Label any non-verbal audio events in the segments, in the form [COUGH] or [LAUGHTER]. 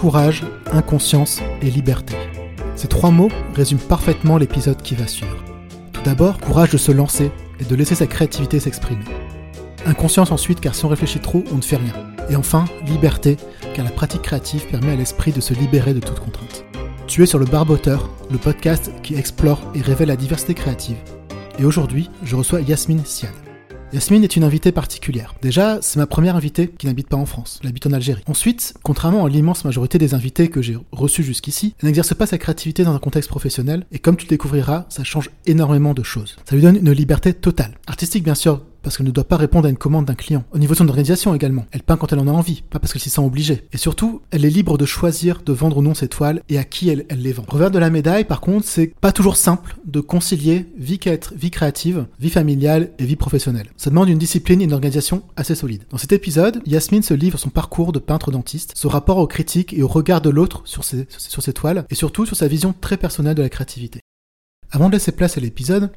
Courage, inconscience et liberté. Ces trois mots résument parfaitement l'épisode qui va suivre. Tout d'abord, courage de se lancer et de laisser sa créativité s'exprimer. Inconscience ensuite, car si on réfléchit trop, on ne fait rien. Et enfin, liberté, car la pratique créative permet à l'esprit de se libérer de toute contrainte. Tu es sur le Barboteur, le podcast qui explore et révèle la diversité créative. Et aujourd'hui, je reçois Yasmine Siad. Yasmine est une invitée particulière. Déjà, c'est ma première invitée qui n'habite pas en France, elle habite en Algérie. Ensuite, contrairement à l'immense majorité des invités que j'ai reçus jusqu'ici, elle n'exerce pas sa créativité dans un contexte professionnel, et comme tu le découvriras, ça change énormément de choses. Ça lui donne une liberté totale. Artistique bien sûr, parce qu'elle ne doit pas répondre à une commande d'un client. Au niveau de son organisation également, elle peint quand elle en a envie, pas parce qu'elle s'y sent obligée. Et surtout, elle est libre de choisir de vendre ou non ses toiles et à qui elle, les vend. Revers de la médaille, par contre, c'est pas toujours simple de concilier vie, vie créative, vie familiale et vie professionnelle. Ça demande une discipline et une organisation assez solide. Dans cet épisode, Yasmine se livre son parcours de peintre dentiste, son rapport aux critiques et au regard de l'autre sur ses, sur ses toiles, et surtout sur sa vision très personnelle de la créativité. Avant de laisser place à l'épisode,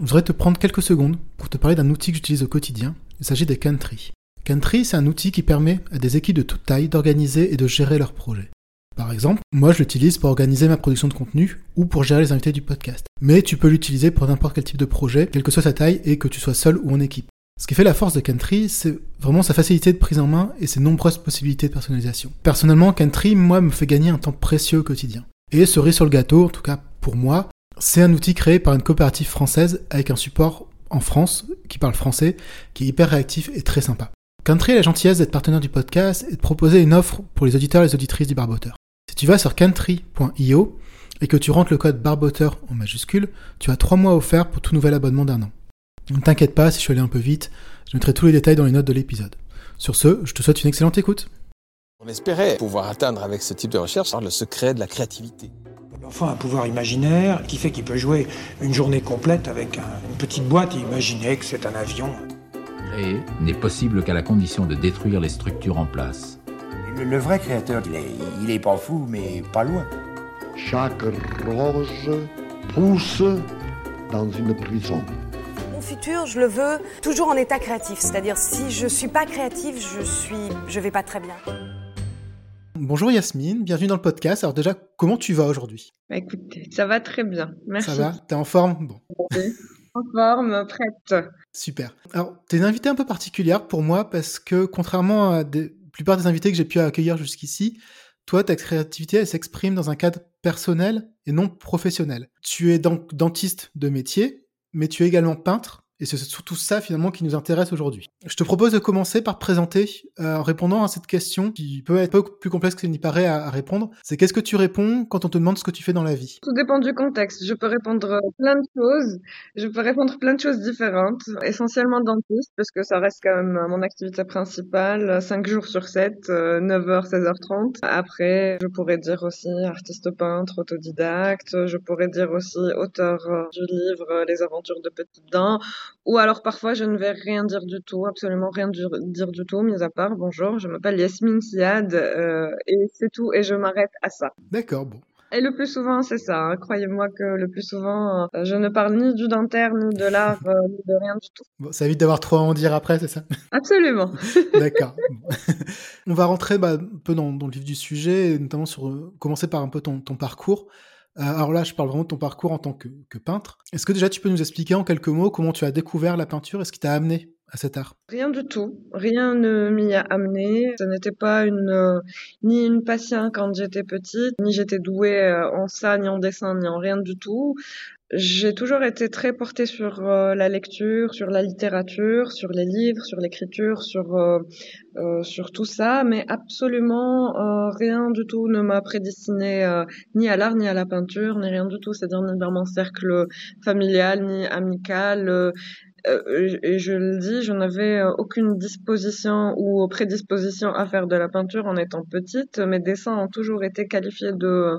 je voudrais te prendre quelques secondes pour te parler d'un outil que j'utilise au quotidien. Il s'agit des Country. Country, c'est un outil qui permet à des équipes de toute taille d'organiser et de gérer leurs projets. Par exemple, moi je l'utilise pour organiser ma production de contenu ou pour gérer les invités du podcast. Mais tu peux l'utiliser pour n'importe quel type de projet, quelle que soit sa taille et que tu sois seul ou en équipe. Ce qui fait la force de Country, c'est vraiment sa facilité de prise en main et ses nombreuses possibilités de personnalisation. Personnellement, Country, moi, me fait gagner un temps précieux au quotidien. Et cerise sur le gâteau, en tout cas pour moi, c'est un outil créé par une coopérative française avec un support en France qui parle français, qui est hyper réactif et très sympa. Country a la gentillesse d'être partenaire du podcast et de proposer une offre pour les auditeurs et les auditrices du Barboteur. Si tu vas sur country.io et que tu rentres le code Barboteur en majuscule, tu as trois mois offerts pour tout nouvel abonnement d'un an. Ne t'inquiète pas, si je suis allé un peu vite, je mettrai tous les détails dans les notes de l'épisode. Sur ce, je te souhaite une excellente écoute. On espérait pouvoir atteindre avec ce type de recherche le secret de la créativité. L'enfant a un pouvoir imaginaire qui fait qu'il peut jouer une journée complète avec une petite boîte et imaginer que c'est un avion. Créer n'est possible qu'à la condition de détruire les structures en place. Le, vrai créateur, il est, il est pas fou, mais pas loin. Chaque rose pousse dans une prison. Mon futur, je le veux toujours en état créatif. C'est-à-dire, si je suis pas créatif, je suis, je vais pas très bien. Bonjour Yasmine, bienvenue dans le podcast. Alors déjà, comment tu vas aujourd'hui? Bah, Écoute, ça va très bien, merci. Ça va? T'es en forme? Bon. en forme, prête. Super. Alors, t'es une invitée un peu particulière pour moi parce que contrairement à la plupart des invités que j'ai pu accueillir jusqu'ici, toi, ta créativité, elle s'exprime dans un cadre personnel et non professionnel. Tu es donc dentiste de métier, mais tu es également peintre et c'est surtout ça finalement qui nous intéresse aujourd'hui. Je te propose de commencer par présenter euh, en répondant à cette question qui peut être peu plus complexe qu'il n'y paraît à, répondre. C'est qu'est-ce que tu réponds quand on te demande ce que tu fais dans la vie? Tout dépend du contexte. Je peux répondre plein de choses. Je peux répondre plein de choses différentes. Essentiellement dentiste parce que ça reste quand même mon activité principale. 5 jours sur 7, 9h, 16h30. Après, je pourrais dire aussi artiste peintre, autodidacte. Je pourrais dire aussi auteur du livre Les aventures de Petite Dents ou alors parfois je ne vais rien dire du tout, absolument rien dire du tout, mis à part bonjour, je m'appelle Yasmine Siad euh, et c'est tout et je m'arrête à ça. D'accord, bon. Et le plus souvent, c'est ça. Hein. Croyez-moi que le plus souvent, euh, je ne parle ni du dentaire, ni de l'art, euh, ni de rien du tout. Bon, ça évite d'avoir trop à en dire après, c'est ça? Absolument. [LAUGHS] D'accord. [LAUGHS] On va rentrer bah, un peu dans, le vif du sujet, notamment sur commencer par un peu ton, ton parcours. Euh, alors là, je parle vraiment de ton parcours en tant que, peintre. Est-ce que déjà tu peux nous expliquer en quelques mots comment tu as découvert la peinture et ce qui t'a amené à cet art? Rien du tout. Rien ne m'y a amené. Ce n'était pas une euh, ni une passion quand j'étais petite, ni j'étais douée euh, en ça, ni en dessin, ni en rien du tout. J'ai toujours été très portée sur euh, la lecture, sur la littérature, sur les livres, sur l'écriture, sur euh, euh sur tout ça, mais absolument euh, rien du tout ne m'a prédestiné ni à l'art, ni à la peinture, ni rien du tout. C'est-à-dire ni dans mon cercle familial, ni amical. et je le dis, je n'avais aucune disposition ou prédisposition à faire de la peinture en étant petite. Mes dessins ont toujours été qualifiés de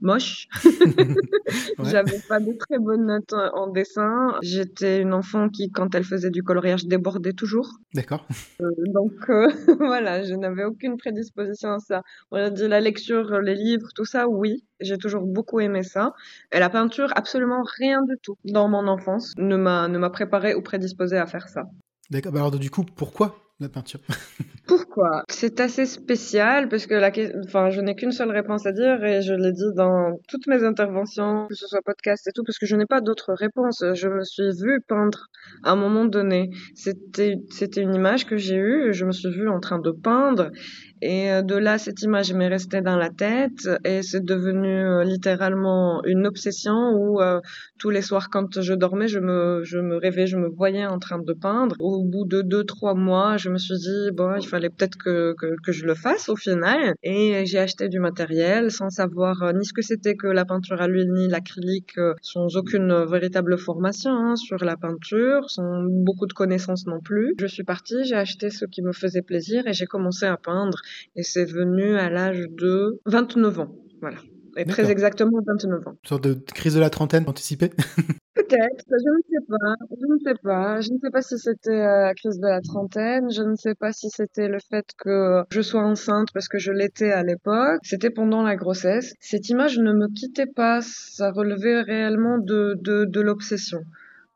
moche. [LAUGHS] [LAUGHS] J'avais pas de très bonnes notes en dessin. J'étais une enfant qui, quand elle faisait du coloriage, débordait toujours. D'accord. Euh, donc euh, [LAUGHS] voilà, je n'avais aucune prédisposition à ça. On a dit la lecture, les livres, tout ça, oui. J'ai toujours beaucoup aimé ça. Et la peinture, absolument rien du tout dans mon enfance ne m'a préparé ou prédisposé à faire ça. D'accord. Bah alors du coup, pourquoi la peinture [LAUGHS] quoi. C'est assez spécial parce que la, enfin, je n'ai qu'une seule réponse à dire et je l'ai dit dans toutes mes interventions, que ce soit podcast et tout, parce que je n'ai pas d'autre réponse. Je me suis vue peindre à un moment donné. C'était, c'était une image que j'ai eue. Je me suis vue en train de peindre et euh, de là, cette image m'est restée dans la tête et c'est devenu euh, littéralement une obsession où euh, tous les soirs quand je dormais, je me, je me rêvais, je me voyais en train de peindre. Au bout de deux, trois mois, je me suis dit, bon, il fallait peut-être que, que, que, je le fasse au final. Et j'ai acheté du matériel sans savoir ni ce que c'était que la peinture à l'huile ni l'acrylique, sans aucune véritable formation hein, sur la peinture, sans beaucoup de connaissances non plus. Je suis partie, j'ai acheté ce qui me faisait plaisir et j'ai commencé à peindre et c'est venu à l'âge de 29 ans. Voilà. Et très exactement 29 ans. Une sorte de crise de la trentaine anticipée [LAUGHS] Peut-être, je ne sais pas, je ne sais pas. Je ne sais pas si c'était euh, la crise de la trentaine, je ne sais pas si c'était le fait que je sois enceinte parce que je l'étais à l'époque. C'était pendant la grossesse. Cette image ne me quittait pas, ça relevait réellement de, de, de l'obsession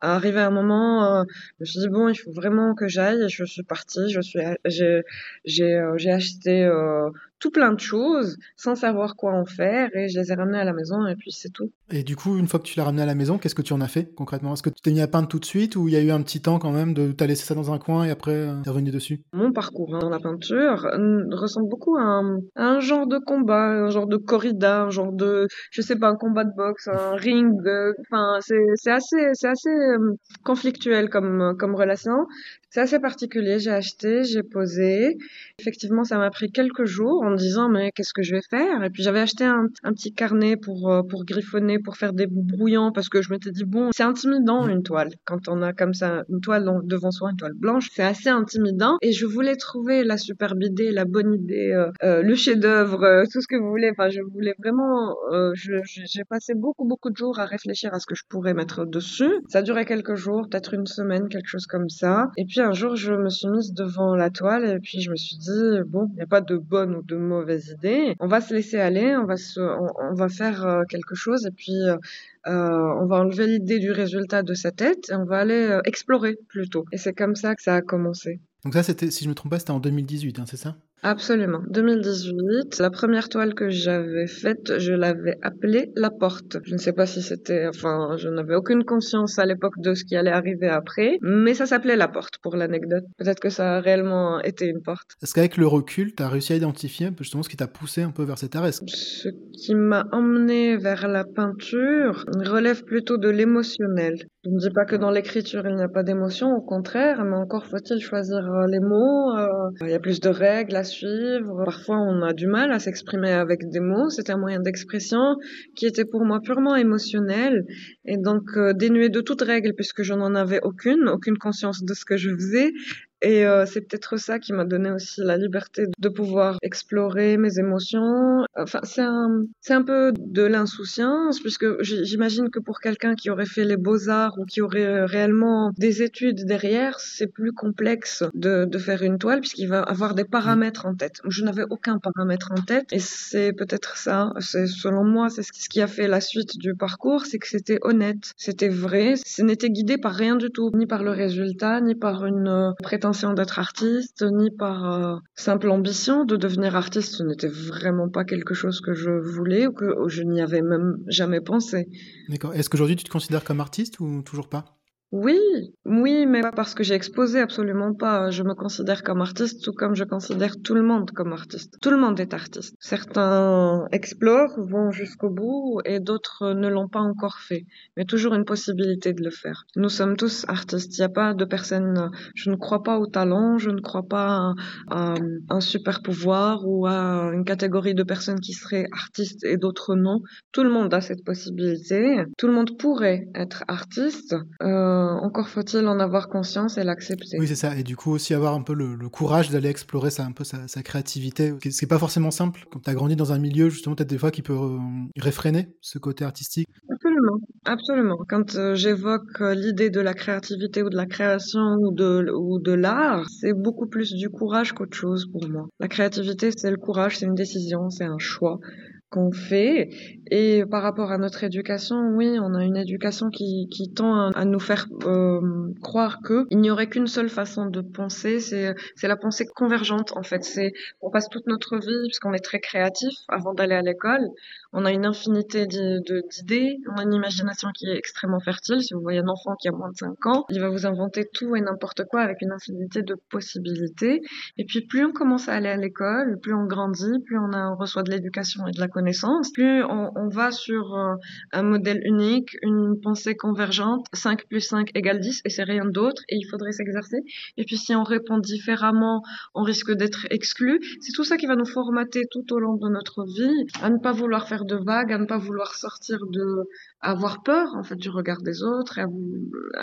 arrivé à un moment, euh, je me suis dit bon, il faut vraiment que j'aille. Et je suis partie. Je suis, j'ai, j'ai, euh, j'ai acheté euh, tout plein de choses sans savoir quoi en faire et je les ai ramenées à la maison et puis c'est tout. Et du coup, une fois que tu l'as ramené à la maison, qu'est-ce que tu en as fait concrètement? Est-ce que tu t'es mis à peindre tout de suite ou il y a eu un petit temps quand même de t'as laissé ça dans un coin et après euh, t'es revenu dessus? Mon parcours hein, dans la peinture ressemble beaucoup à un, un, genre de combat, un genre de corrida, un genre de, je sais pas, un combat de boxe, un ring. Enfin, c'est assez, c'est assez euh, conflictuel comme comme relation. C'est assez particulier. J'ai acheté, j'ai posé. Effectivement, ça m'a pris quelques jours me disant mais qu'est-ce que je vais faire? Et puis j'avais acheté un, petit carnet pour euh, pour griffonner, pour faire des brouillons parce que je m'étais dit bon, c'est intimidant une toile quand on a comme ça une toile devant soi, une toile blanche, c'est assez intimidant. Et je voulais trouver la superbe idée, la bonne idée, euh, euh, le chef-d'œuvre, tout ce que vous voulez. Enfin, je voulais vraiment. j'ai passé beaucoup beaucoup de jours à réfléchir à ce que je pourrais mettre dessus. Ça duré quelques jours, peut-être une semaine, quelque chose comme ça. Et puis un jour, je me suis mise devant la toile et puis je me suis dit, bon, il n'y a pas de bonne ou de mauvaise idée. On va se laisser aller, on va, se, on, va faire euh, quelque chose et puis euh, on va enlever l'idée du résultat de sa tête et on va aller euh, explorer plutôt. Et c'est comme ça que ça a commencé. Donc ça, c'était, si je me trompe pas, c'était en 2018, hein, c'est ça? Absolument. 2018, la première toile que j'avais faite, je l'avais appelée La Porte. Je ne sais pas si c'était, enfin, je n'avais aucune conscience à l'époque de ce qui allait arriver après, mais ça s'appelait La Porte pour l'anecdote. Peut-être que ça a réellement été une porte. Est-ce qu'avec le recul, tu as réussi à identifier un peu justement ce qui t'a poussé un peu vers cet arrêt Ce qui m'a emmené vers la peinture relève plutôt de l'émotionnel. Je ne dis pas que dans l'écriture il n'y a pas d'émotion, au contraire, mais encore faut-il choisir euh, les mots. Euh, il y a plus de règles à Parfois, on a du mal à s'exprimer avec des mots. C'était un moyen d'expression qui était pour moi purement émotionnel et donc euh, dénué de toute règle puisque je n'en avais aucune, aucune conscience de ce que je faisais et euh, c'est peut-être ça qui m'a donné aussi la liberté de pouvoir explorer mes émotions. Enfin, c'est un, c'est un peu de l'insouciance, puisque j'imagine que pour quelqu'un qui aurait fait les beaux-arts ou qui aurait euh, réellement des études derrière, c'est plus complexe de, de faire une toile, puisqu'il va avoir des paramètres en tête. Je n'avais aucun paramètre en tête, et c'est peut-être ça, c'est selon moi, c'est ce qui a fait la suite du parcours, c'est que c'était honnête, c'était vrai, ce n'était guidé par rien du tout, ni par le résultat, ni par une euh, prétention d'être artiste, ni par euh, simple ambition de devenir artiste. Ce n'était vraiment pas quelque chose que je voulais ou que je n'y avais même jamais pensé. D'accord. Est-ce qu'aujourd'hui tu te considères comme artiste ou toujours pas? Oui, oui, mais pas parce que j'ai exposé, absolument pas. Je me considère comme artiste, tout comme je considère tout le monde comme artiste. Tout le monde est artiste. Certains explorent, vont jusqu'au bout, et d'autres ne l'ont pas encore fait. Mais toujours une possibilité de le faire. Nous sommes tous artistes. Il n'y a pas de personne. Je ne crois pas au talent, je ne crois pas à, un super pouvoir ou à une catégorie de personnes qui seraient artistes et d'autres non. Tout le monde a cette possibilité. Tout le monde pourrait être artiste. Euh, encore faut-il en avoir conscience et l'accepter. Oui, c'est ça. Et du coup, aussi avoir un peu le, courage d'aller explorer ça, un peu sa, créativité. Ce qui n'est pas forcément simple quand tu as grandi dans un milieu, justement, peut-être des fois qui peut euh, réfréner ce côté artistique. Absolument. Absolument. Quand euh, j'évoque l'idée de la créativité ou de la création ou de, ou de l'art, c'est beaucoup plus du courage qu'autre chose pour moi. La créativité, c'est le courage, c'est une décision, c'est un choix. qu'on fait. Et par rapport à notre éducation, oui, on a une éducation qui, qui tend à, nous faire euh, croire que il n'y aurait qu'une seule façon de penser, c'est la pensée convergente en fait. C'est on passe toute notre vie puisqu'on est très créatif avant d'aller à l'école. On a une infinité d'idées, on a une imagination qui est extrêmement fertile. Si vous voyez un enfant qui a moins de 5 ans, il va vous inventer tout et n'importe quoi avec une infinité de possibilités. Et puis plus on commence à aller à l'école, plus on grandit, plus on, a, on reçoit de l'éducation et de la connaissance, plus on va sur euh, un modèle unique, une pensée convergente, 5 plus 5 égale 10 et c'est rien d'autre et il faudrait s'exercer. Et puis si on répond différemment, on risque d'être exclu. C'est tout ça qui va nous formater tout au long de notre vie à ne pas vouloir faire de vagues, à ne pas vouloir sortir de, avoir peur en fait du regard des autres et à,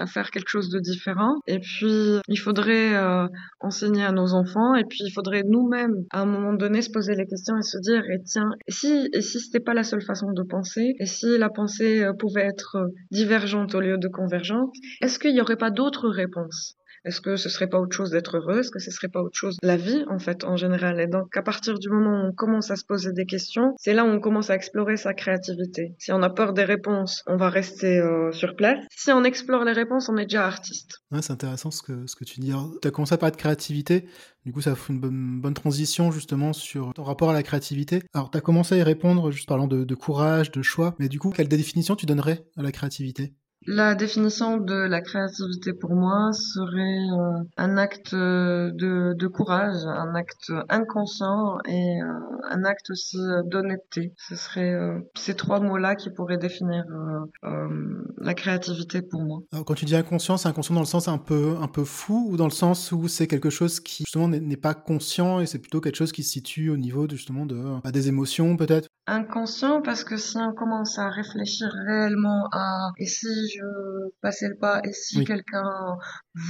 à faire quelque chose de différent. Et puis il faudrait euh, enseigner à nos enfants et puis il faudrait nous-mêmes à un moment donné se poser les questions et se dire et tiens si et si c'était pas la seule façon de penser et si la pensée euh, pouvait être euh, divergente au lieu de convergente, est-ce qu'il n'y aurait pas d'autres réponses? Est-ce que ce serait pas autre chose d'être heureux? Est-ce que ce serait pas autre chose? La vie en fait en général Et donc à partir du moment où on commence à se poser des questions, c'est là où on commence à explorer sa créativité. Si on a peur des réponses, on va rester euh, sur place. Si on explore les réponses, on est déjà artiste. Ouais, c'est intéressant ce que, ce que tu dis. Tu as commencé à parler de créativité. Du coup, ça fait une bonne, transition justement sur ton rapport à la créativité. Alors, tu as commencé à y répondre juste parlant de courage, de choix. Mais du coup, quelle définition tu donnerais à la créativité? La définition de la créativité pour moi serait euh, un acte de, de, courage, un acte inconscient et euh, un acte aussi d'honnêteté. Ce serait euh, ces trois mots-là qui pourraient définir la créativité pour moi. Alors, quand tu dis inconscient, c'est inconscient dans le sens un peu, un peu fou ou dans le sens où c'est quelque chose qui justement n'est pas conscient et c'est plutôt quelque chose qui se situe au niveau de, justement de, bah, des émotions peut-être? Inconscient parce que si on commence à réfléchir réellement à et si je passais le pas et si quelqu'un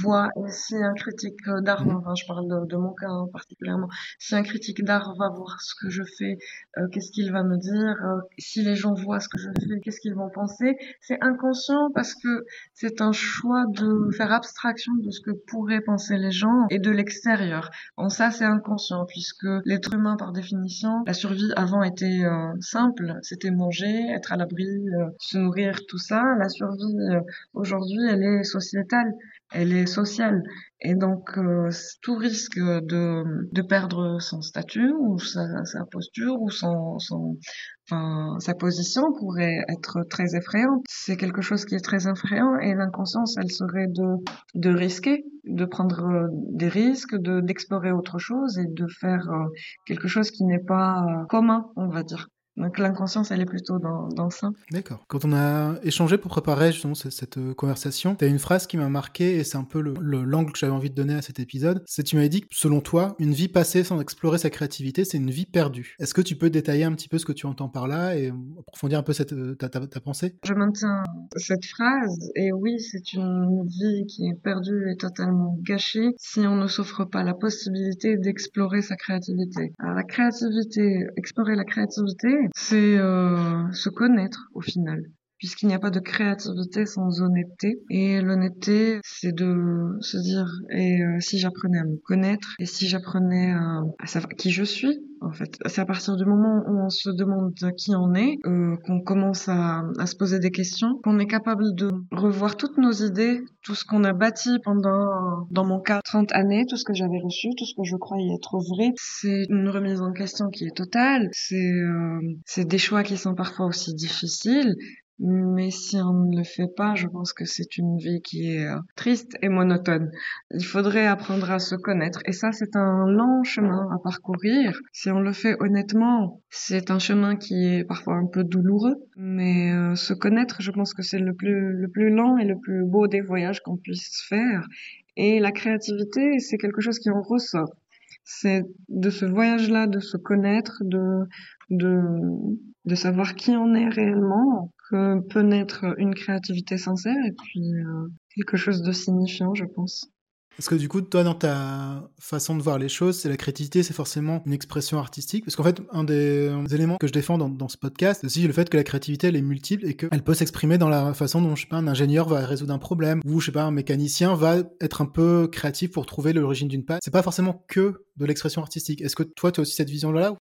voit et si un critique d'art, mhm. enfin je parle de, mon cas hein, particulièrement, si un critique d'art va voir ce que je fais, euh, qu'est-ce qu'il va me dire, euh, si les gens voient ce que je fais, qu'est-ce qu'ils vont penser, c'est inconscient parce que c'est un choix de faire abstraction de ce que pourraient penser les gens et de l'extérieur. En ça c'est inconscient puisque l'être humain par définition, la survie avant était euh, simple, c'était manger, être à l'abri, se nourrir, tout ça. La survie aujourd'hui, elle est sociétale, elle est sociale. Et donc, euh, tout risque de, perdre son statut ou sa, posture ou sa position pourrait être très effrayante. C'est quelque chose qui est très effrayant et l'inconscience, elle serait de, de risquer, de prendre des risques, de, d'explorer autre chose et de faire euh, quelque chose qui n'est pas euh, commun, on va dire. Donc l'inconscience, elle est plutôt dans, dans ça. D'accord. Quand on a échangé pour préparer justement cette, cette euh, conversation, tu as une phrase qui m'a marqué et c'est un peu l'angle le, l'angle que j'avais envie de donner à cet épisode. C'est tu m'avais dit que selon toi, une vie passée sans explorer sa créativité, c'est une vie perdue. Est-ce que tu peux détailler un petit peu ce que tu entends par là et approfondir un peu cette, euh, ta, ta, ta pensée? Je maintiens cette phrase et oui, c'est une vie qui est perdue et totalement gâchée si on ne s'offre pas la possibilité d'explorer sa créativité. Alors la créativité, explorer la créativité, c'est euh, se connaître au final puisqu'il n'y a pas de créativité sans honnêteté. Et l'honnêteté, c'est de se dire, et euh, si j'apprenais à me connaître, et si j'apprenais à, savoir qui je suis, en fait. C'est à partir du moment où on se demande qui on est, euh, qu'on commence à, à, se poser des questions, qu'on est capable de revoir toutes nos idées, tout ce qu'on a bâti pendant, dans mon cas, 30 années, tout ce que j'avais reçu, tout ce que je croyais être vrai. C'est une remise en question qui est totale. C'est euh, des choix qui sont parfois aussi difficiles, mais si on ne le fait pas, je pense que c'est une vie qui est euh, triste et monotone. Il faudrait apprendre à se connaître. Et ça, c'est un long chemin à parcourir. Si on le fait honnêtement, c'est un chemin qui est parfois un peu douloureux. Mais euh, se connaître, je pense que c'est le plus, le plus lent et le plus beau des voyages qu'on puisse faire. Et la créativité, c'est quelque chose qui en ressort. C'est de ce voyage-là, de se connaître, de, de, de savoir qui on est réellement, peut naître une créativité sincère et puis euh, quelque chose de signifiant, je pense. Est-ce que du coup, toi, dans ta façon de voir les choses, c'est la créativité, c'est forcément une expression artistique Parce qu'en fait, un des, éléments que je défends dans, dans ce podcast, c'est aussi le fait que la créativité, elle est multiple et qu'elle peut s'exprimer dans la façon dont, je sais pas, un ingénieur va résoudre un problème, ou, je sais pas, un mécanicien va être un peu créatif pour trouver l'origine d'une pâte. C'est pas forcément que de l'expression artistique. Est-ce que toi, tu as aussi cette vision-là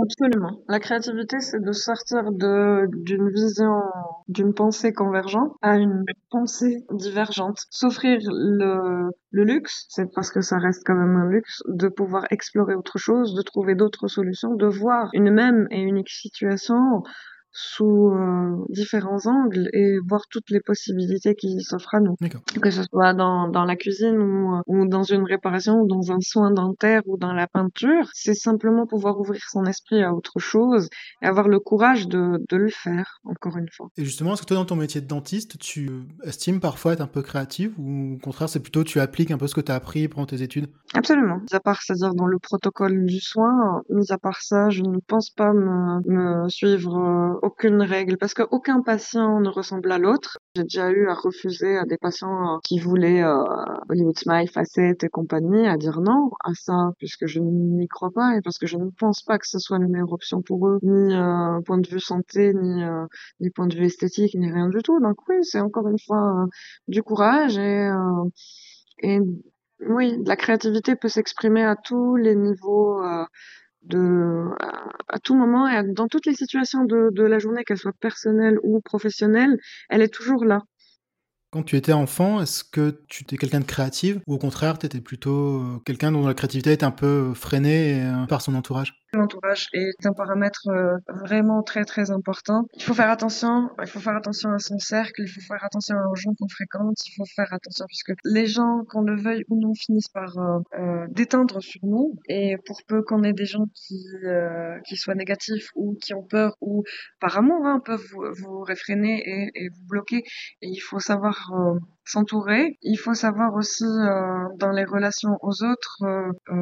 Absolument. La créativité, c'est de sortir de d'une vision, d'une pensée convergente à une pensée divergente. S'offrir le, le luxe, c'est parce que ça reste quand même un luxe, de pouvoir explorer autre chose, de trouver d'autres solutions, de voir une même et unique situation sous euh, différents angles et voir toutes les possibilités qui s'offrent à nous. Que ce soit dans, dans la cuisine ou, ou dans une réparation ou dans un soin dentaire ou dans la peinture, c'est simplement pouvoir ouvrir son esprit à autre chose et avoir le courage de, de le faire, encore une fois. Et justement, est-ce que toi, dans ton métier de dentiste, tu estimes parfois être un peu créative ou au contraire, c'est plutôt tu appliques un peu ce que tu as appris pendant tes études? Absolument. Mis à part, c'est-à-dire dans le protocole du soin, mis à part ça, je ne pense pas me, me suivre euh, aucune règle parce qu'aucun patient ne ressemble à l'autre. J'ai déjà eu à refuser à des patients qui voulaient euh, Hollywood Smile, facettes et compagnie à dire non à ça puisque je n'y crois pas et parce que je ne pense pas que ce soit la meilleure option pour eux, ni euh, point de vue santé, ni, euh, point de vue esthétique, ni rien du tout. Donc oui, c'est encore une fois euh, du courage et, euh, et oui, la créativité peut s'exprimer à tous les niveaux de à, tout moment et dans toutes les situations de, de la journée, qu'elles soient personnelles ou professionnelles, elle est toujours là. Quand tu étais enfant, est-ce que tu étais quelqu'un de créative ou au contraire, tu étais plutôt quelqu'un dont la créativité était un peu freinée par son entourage? L'entourage est un paramètre euh, vraiment très très important. Il faut faire attention, il faut faire attention à son cercle, il faut faire attention aux gens qu'on fréquente, il faut faire attention puisque les gens, qu'on le veuille ou non, finissent par euh, euh, déteindre sur nous. Et pour peu qu'on ait des gens qui euh, qui soient négatifs ou qui ont peur ou par amour hein, peuvent vous, vous réfréner et, et, vous bloquer. Et il faut savoir euh, s'entourer. Il faut savoir aussi euh, dans les relations aux autres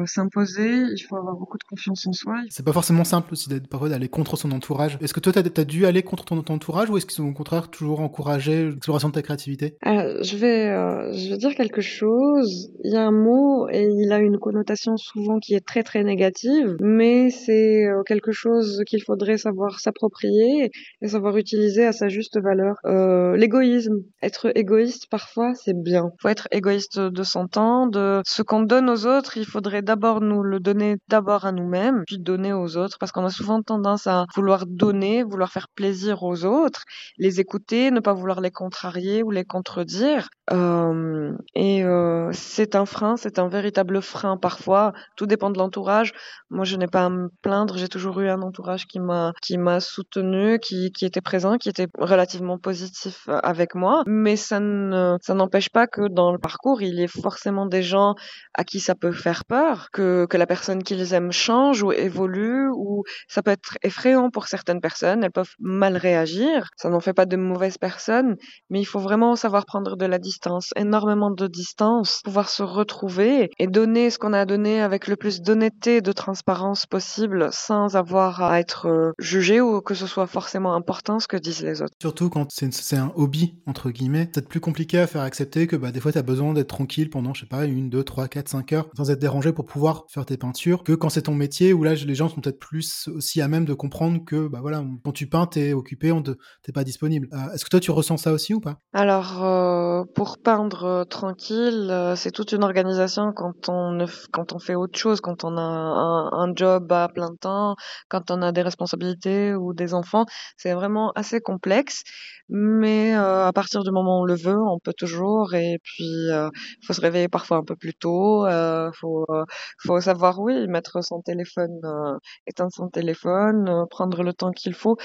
s'imposer. Il faut avoir beaucoup de confiance en soi. C'est pas forcément simple aussi d'être parfois d'aller contre son entourage. Est-ce que toi, t'as as dû aller contre ton, entourage ou est-ce qu'ils ont au contraire toujours encouragé l'exploration de ta créativité? Euh, Je vais, euh, je vais dire quelque chose. Il y a un mot et il a une connotation souvent qui est très très négative, mais c'est euh, quelque chose qu'il faudrait savoir s'approprier et savoir utiliser à sa juste valeur. Euh, l'égoïsme, être égoïste parfois, c'est bien. Faut être égoïste de son temps, de ce qu'on donne aux autres. Il faudrait d'abord nous le donner d'abord à nous-mêmes, puis donner aux autres parce qu'on a souvent tendance à vouloir donner, vouloir faire plaisir aux autres, les écouter, ne pas vouloir les contrarier ou les contredire. Euh, et euh, c'est un frein, c'est un véritable frein parfois. Tout dépend de l'entourage. Moi, je n'ai pas à me plaindre. J'ai toujours eu un entourage qui m'a qui m'a soutenu, qui qui était présent, qui était relativement positif avec moi. Mais ça ne ça n'empêche pas que dans le parcours, il y ait forcément des gens à qui ça peut faire peur, que que la personne qu'ils aiment change ou évolue, ou ça peut être effrayant pour certaines personnes. Elles peuvent mal réagir. Ça n'en fait pas de mauvaises personnes, mais il faut vraiment savoir prendre de la distance énormément de distance, pouvoir se retrouver et donner ce qu'on a donné avec le plus d'honnêteté et de transparence possible sans avoir à être euh, jugé ou que ce soit forcément important ce que disent les autres. Surtout quand c'est un hobby, entre guillemets, c'est plus compliqué à faire accepter que bah, des fois tu as besoin d'être tranquille pendant, je sais pas, une, deux, trois, quatre, cinq heures sans être dérangé pour pouvoir faire tes peintures que quand c'est ton métier où là les gens sont peut-être plus aussi à même de comprendre que bah voilà, quand tu peins, t'es occupé, on t'es pas disponible. Euh, Est-ce que toi tu ressens ça aussi ou pas? Alors, euh, pour peindre euh, tranquille, c'est toute une organisation quand on ne, quand on fait autre chose, quand on a un, job à plein temps, quand on a des responsabilités ou des enfants, c'est vraiment assez complexe. Mais à partir du moment où on le veut, on peut toujours. Et puis, il euh, faut se réveiller parfois un peu plus tôt. Euh, faut, faut savoir, oui, mettre son téléphone, éteindre son téléphone, prendre le temps qu'il faut.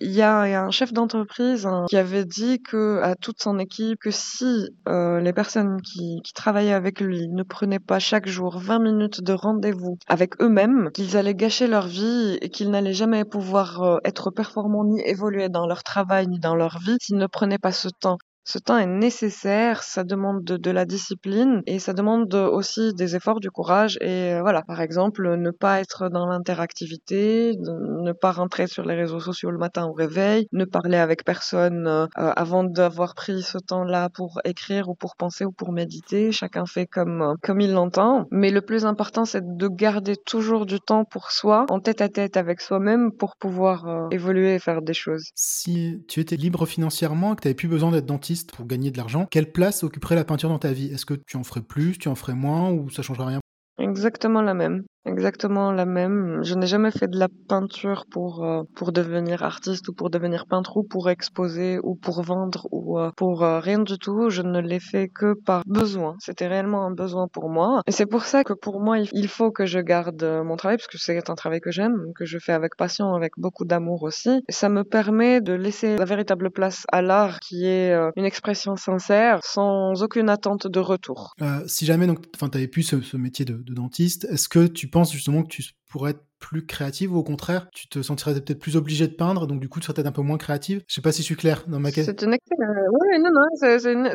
Il y a, un chef d'entreprise hein, qui avait dit que à toute son équipe que si euh, les personnes qui, travaillaient avec lui ne prenaient pas chaque jour 20 minutes de rendez-vous avec eux-mêmes, qu'ils allaient gâcher leur vie et qu'ils n'allaient jamais pouvoir euh, être performants ni évoluer dans leur travail ni dans leur vie s'ils ne prenaient pas ce temps. Ce temps est nécessaire, ça demande de, la discipline et ça demande aussi des efforts, du courage et euh, voilà. Par exemple, ne pas être dans l'interactivité, ne pas rentrer sur les réseaux sociaux le matin au réveil, ne parler avec personne euh, avant d'avoir pris ce temps-là pour écrire ou pour penser ou pour méditer. Chacun fait comme comme il l'entend. Mais le plus important, c'est de garder toujours du temps pour soi, en tête à tête avec soi-même, pour pouvoir euh, évoluer et faire des choses. Si tu étais libre financièrement, que tu n'avais plus besoin d'être pour gagner de l'argent, quelle place occuperait la peinture dans ta vie? Est-ce que tu en ferais plus, tu en ferais moins ou ça changerait rien? Exactement la même. Exactement la même. Je n'ai jamais fait de la peinture pour euh, pour devenir artiste ou pour devenir peintre ou pour exposer ou pour vendre ou euh, pour euh, rien du tout. Je ne l'ai fait que par besoin. C'était réellement un besoin pour moi. Et c'est pour ça que pour moi, il faut que je garde mon travail parce que c'est un travail que j'aime, que je fais avec passion, avec beaucoup d'amour aussi. Et ça me permet de laisser la véritable place à l'art qui est une expression sincère sans aucune attente de retour. si jamais donc, enfin, t'avais pu ce, métier de dentiste, est-ce que tu penses justement que tu pourrais plus créative ou au contraire, tu te sentirais peut-être plus obligé de peindre, donc du coup, tu serais peut-être un peu moins créative Je sais pas si je suis clair dans ma question. C'est une, oui, non, non, c'est une,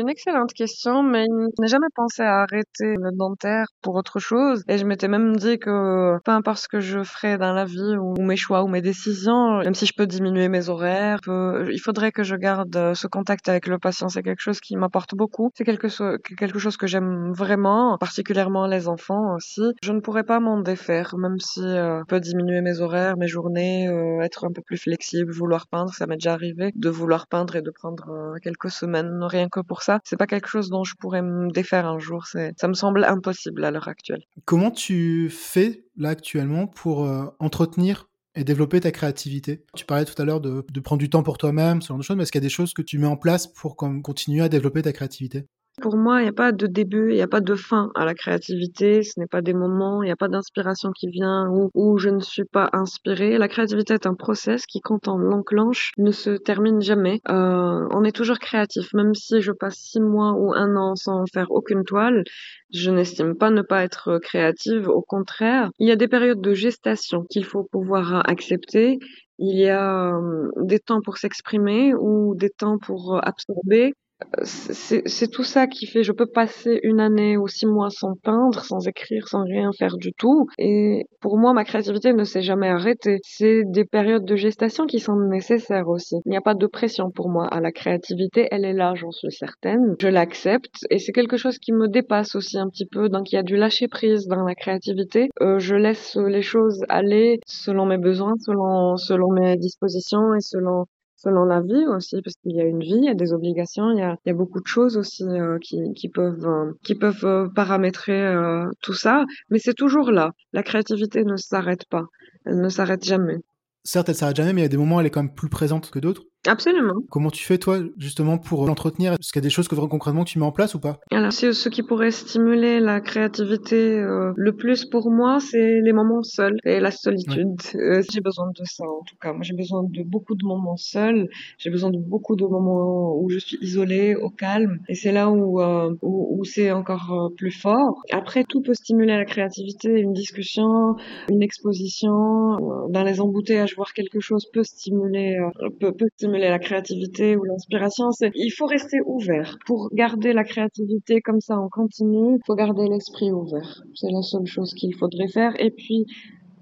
une, excellente question, mais je n'ai jamais pensé à arrêter le dentaire pour autre chose. Et je m'étais même dit que peu importe ce que je ferais dans la vie, ou mes choix, ou mes décisions, même si je peux diminuer mes horaires, il faudrait que je garde ce contact avec le patient. C'est quelque chose qui m'apporte beaucoup. C'est quelque, quelque chose que j'aime vraiment, particulièrement les enfants aussi. Je ne pourrais pas m'en défaire, même si euh, diminuer mes horaires, mes journées, euh, être un peu plus flexible, vouloir peindre. Ça m'est déjà arrivé de vouloir peindre et de prendre euh, quelques semaines rien que pour ça. C'est pas quelque chose dont je pourrais me défaire un jour. Ça me semble impossible à l'heure actuelle. Comment tu fais là actuellement pour entretenir et développer ta créativité? Tu parlais tout à l'heure de, de, prendre du temps pour toi-même, ce genre de choses, mais est-ce qu'il y a des choses que tu mets en place pour continuer à développer ta créativité? Pour moi, il n'y a pas de début, il n'y a pas de fin à la créativité. Ce n'est pas des moments, il n'y a pas d'inspiration qui vient ou où je ne suis pas inspirée. La créativité est un process qui, quand on l'enclenche, ne se termine jamais. Euh, on est toujours créatif, même si je passe six mois ou un an sans faire aucune toile. Je n'estime pas ne pas être créative. Au contraire, il y a des périodes de gestation qu'il faut pouvoir accepter. Il y a euh, des temps pour s'exprimer ou des temps pour absorber c'est tout ça qui fait, je peux passer une année ou six mois sans peindre, sans écrire, sans rien faire du tout. Et pour moi, ma créativité ne s'est jamais arrêtée. C'est des périodes de gestation qui sont nécessaires aussi. Il n'y a pas de pression pour moi à la créativité. Elle est là, j'en suis certaine. Je l'accepte et c'est quelque chose qui me dépasse aussi un petit peu. Donc il y a du lâcher prise dans la créativité. Euh, je laisse les choses aller selon mes besoins, selon, selon mes dispositions et selon selon la vie aussi, parce qu'il y a une vie, il y a des obligations, il y a, beaucoup de choses aussi euh, qui, qui peuvent, euh, qui peuvent euh, paramétrer tout ça, mais c'est toujours là. La créativité ne s'arrête pas, elle ne s'arrête jamais. Certes, elle s'arrête jamais, mais il y a des moments où elle est quand même plus présente que d'autres. Absolument. Comment tu fais, toi, justement, pour l'entretenir Est-ce qu'il y a des choses que concrètement tu mets en place ou pas? Alors, ce qui pourrait stimuler la créativité euh, le plus pour moi, c'est les moments seuls et la solitude. Euh, j'ai besoin de ça, en tout cas. Moi, j'ai besoin de beaucoup de moments seuls. J'ai besoin de beaucoup de moments où je suis isolée, au calme. Et c'est là où, euh, où, où c'est encore plus fort. Après, tout peut stimuler la créativité. Une discussion, une exposition, dans les embouteillages, voir quelque chose peut stimuler, peut, peut stimuler la créativité ou l'inspiration, c'est il faut rester ouvert. Pour garder la créativité comme ça en continu, il faut garder l'esprit ouvert. C'est la seule chose qu'il faudrait faire. Et puis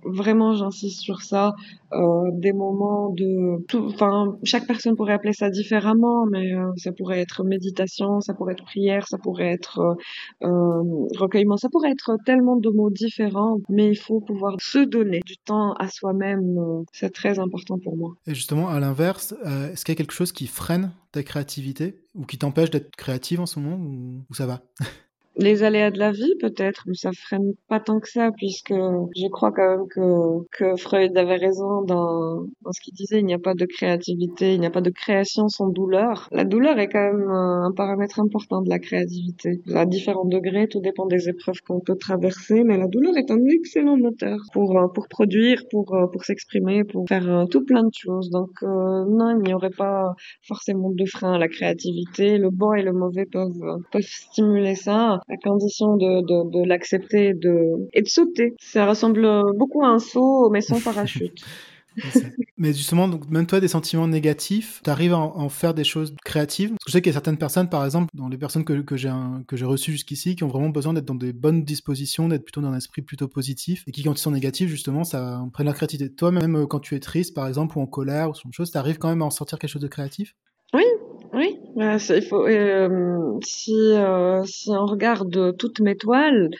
vraiment j'insiste sur ça. Euh, des moments de enfin chaque personne pourrait appeler ça différemment mais euh, ça pourrait être méditation ça pourrait être prière ça pourrait être euh, recueillement. Ça pourrait être tellement de mots différents mais il faut pouvoir se donner du temps à soi-même c'est très important pour moi. Et justement à l'inverse est-ce qu'il y a quelque chose qui freine ta créativité ou qui t'empêche d'être créative en ce moment ou, ou ça va? Les aléas de la vie peut-être, mais ça freine pas tant que ça puisque je crois quand même que, que Freud avait raison dans, dans ce qu'il disait, il n'y a pas de créativité, il n'y a pas de création sans douleur. La douleur est quand même un paramètre important de la créativité. À différents degrés, tout dépend des épreuves qu'on peut traverser, mais la douleur est un excellent moteur pour, pour produire, pour, pour s'exprimer, pour faire tout plein de choses. Donc euh, non, il n'y aurait pas forcément de frein à la créativité. Le bon et le mauvais peuvent, peuvent stimuler ça à condition de, l'accepter de, et de sauter. Ça ressemble beaucoup à un saut, mais sans parachute. [LAUGHS] mais justement, donc même toi, des sentiments négatifs, tu arrives à en, faire des choses créatives? Je sais qu'il y a certaines personnes, par exemple, dans les personnes que, j'ai reçues jusqu'ici, qui ont vraiment besoin d'être dans des bonnes dispositions, d'être plutôt dans un esprit plutôt positif, et qui, quand ils sont négatifs, justement, ça prenne leur créativité. Toi, même quand tu es triste, par exemple, ou en colère, ou ce genre de tu arrives quand même à en sortir quelque chose de créatif? Il faut, euh, si, euh, si on regarde toutes mes toiles,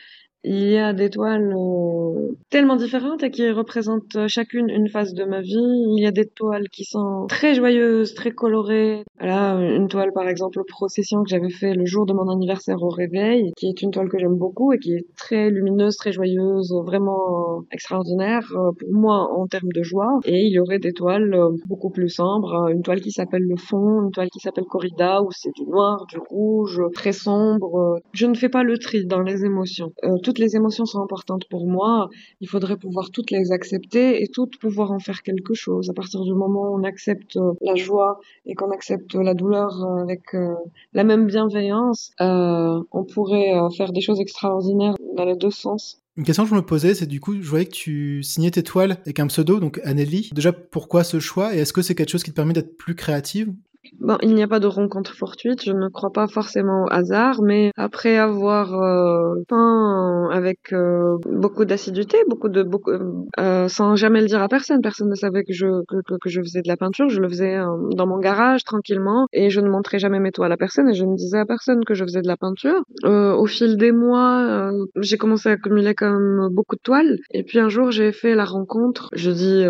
Il y a des toiles euh, tellement différentes et qui représentent chacune une phase de ma vie. Il y a des toiles qui sont très joyeuses, très colorées. Là, une toile par exemple Procession que j'avais fait le jour de mon anniversaire au réveil, qui est une toile que j'aime beaucoup et qui est très lumineuse, très joyeuse, vraiment extraordinaire euh, pour moi en termes de joie. Et il y aurait des toiles euh, beaucoup plus sombres, une toile qui s'appelle Le Fond, une toile qui s'appelle Corrida où c'est du noir, du rouge, très sombre. Je ne fais pas le tri dans les émotions toutes les émotions sont importantes pour moi. Il faudrait pouvoir toutes les accepter et toutes pouvoir en faire quelque chose. À partir du moment où on accepte euh, la joie et qu'on accepte la douleur euh, avec euh, la même bienveillance, on pourrait faire des choses extraordinaires dans les deux sens. Une question que je me posais, c'est du coup, je voyais que tu signais tes toiles avec un pseudo, donc Anneli. Déjà, pourquoi ce choix Et est-ce que c'est quelque chose qui te permet d'être plus créative? Bon, il n'y a pas de rencontre fortuite, je ne crois pas forcément au hasard, mais après avoir euh, peint avec euh, beaucoup d'assiduité, beaucoup de beaucoup, euh, sans jamais le dire à personne, personne ne savait que je que, que, je faisais de la peinture, je le faisais dans mon garage tranquillement et je ne montrais jamais mes toiles à personne et je ne disais à personne que je faisais de la peinture. au fil des mois, j'ai commencé à accumuler comme beaucoup de toiles et puis un jour j'ai fait la rencontre, je dis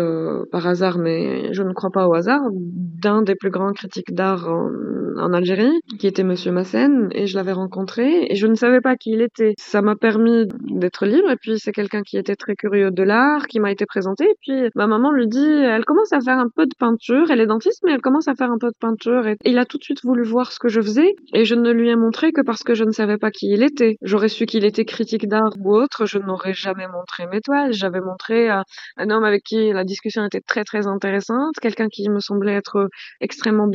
par hasard, mais je ne crois pas au hasard, d'un des plus grands critiques d'art en, Algérie, qui était Monsieur Massen, et je l'avais rencontré, et je ne savais pas qui il était. Ça m'a permis d'être libre, et puis c'est quelqu'un qui était très curieux de l'art, qui m'a été présenté, et puis ma maman lui dit, elle commence à faire un peu de peinture, elle est dentiste, mais elle commence à faire un peu de peinture, et il a tout de suite voulu voir ce que je faisais, et je ne lui ai montré que parce que je ne savais pas qui il était. J'aurais su qu'il était critique d'art ou autre, je n'aurais jamais montré mes toiles, j'avais montré à un homme avec qui la discussion était très très intéressante, quelqu'un qui me semblait être extrêmement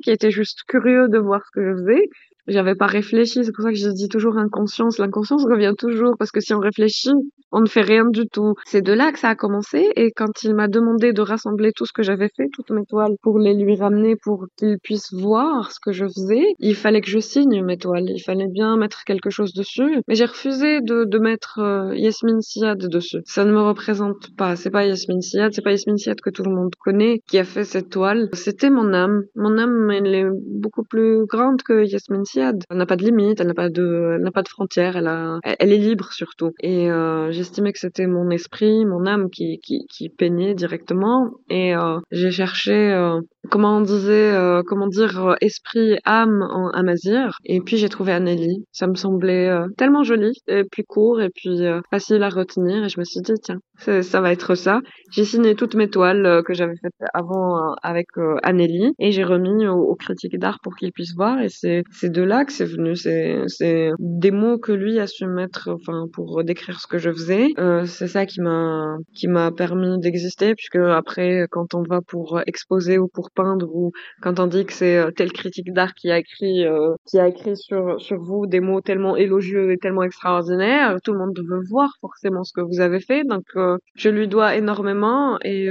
qui était juste curieux de voir ce que je faisais. J'avais pas réfléchi, c'est pour ça que je dis toujours inconscience. L'inconscience revient toujours parce que si on réfléchit, on ne fait rien du tout. C'est de là que ça a commencé et quand il m'a demandé de rassembler tout ce que j'avais fait, toutes mes toiles, pour les lui ramener pour qu'il puisse voir ce que je faisais, il fallait que je signe mes toiles. Il fallait bien mettre quelque chose dessus. Mais j'ai refusé de, de mettre euh, Yasmine Siad dessus. Ça ne me représente pas. C'est pas Yasmine Siad, c'est pas Yasmine Siad que tout le monde connaît qui a fait cette toile. C'était mon âme. Mon âme, elle est beaucoup plus grande que Yasmine Siad elle n'a pas de limite, elle n'a pas de, n'a pas de frontières, elle a, elle est libre surtout. Et euh, j'estimais que c'était mon esprit, mon âme qui, qui, peignait directement. Et euh, j'ai cherché, euh, comment on disait, comment dire, esprit, âme en amazir. Et puis j'ai trouvé Anneli. Ça me semblait tellement joli, et puis court, et puis facile à retenir. Et je me suis dit, tiens, ça va être ça. J'ai signé toutes mes toiles que j'avais faites avant avec Anneli, et j'ai remis aux, critiques d'art pour qu'ils puissent voir. Et c'est, de là que c'est venu. C'est, des mots que lui a su mettre, enfin, pour décrire ce que je faisais. Euh, c'est ça qui m'a, qui m'a permis d'exister, puisque après, quand on va pour exposer ou pour peindre, ou quand on dit que c'est euh, tel critique d'art qui a écrit, euh, qui a écrit sur, sur vous des mots tellement élogieux et tellement extraordinaires, tout le monde veut voir forcément ce que vous avez fait. Donc, euh, je lui dois énormément et,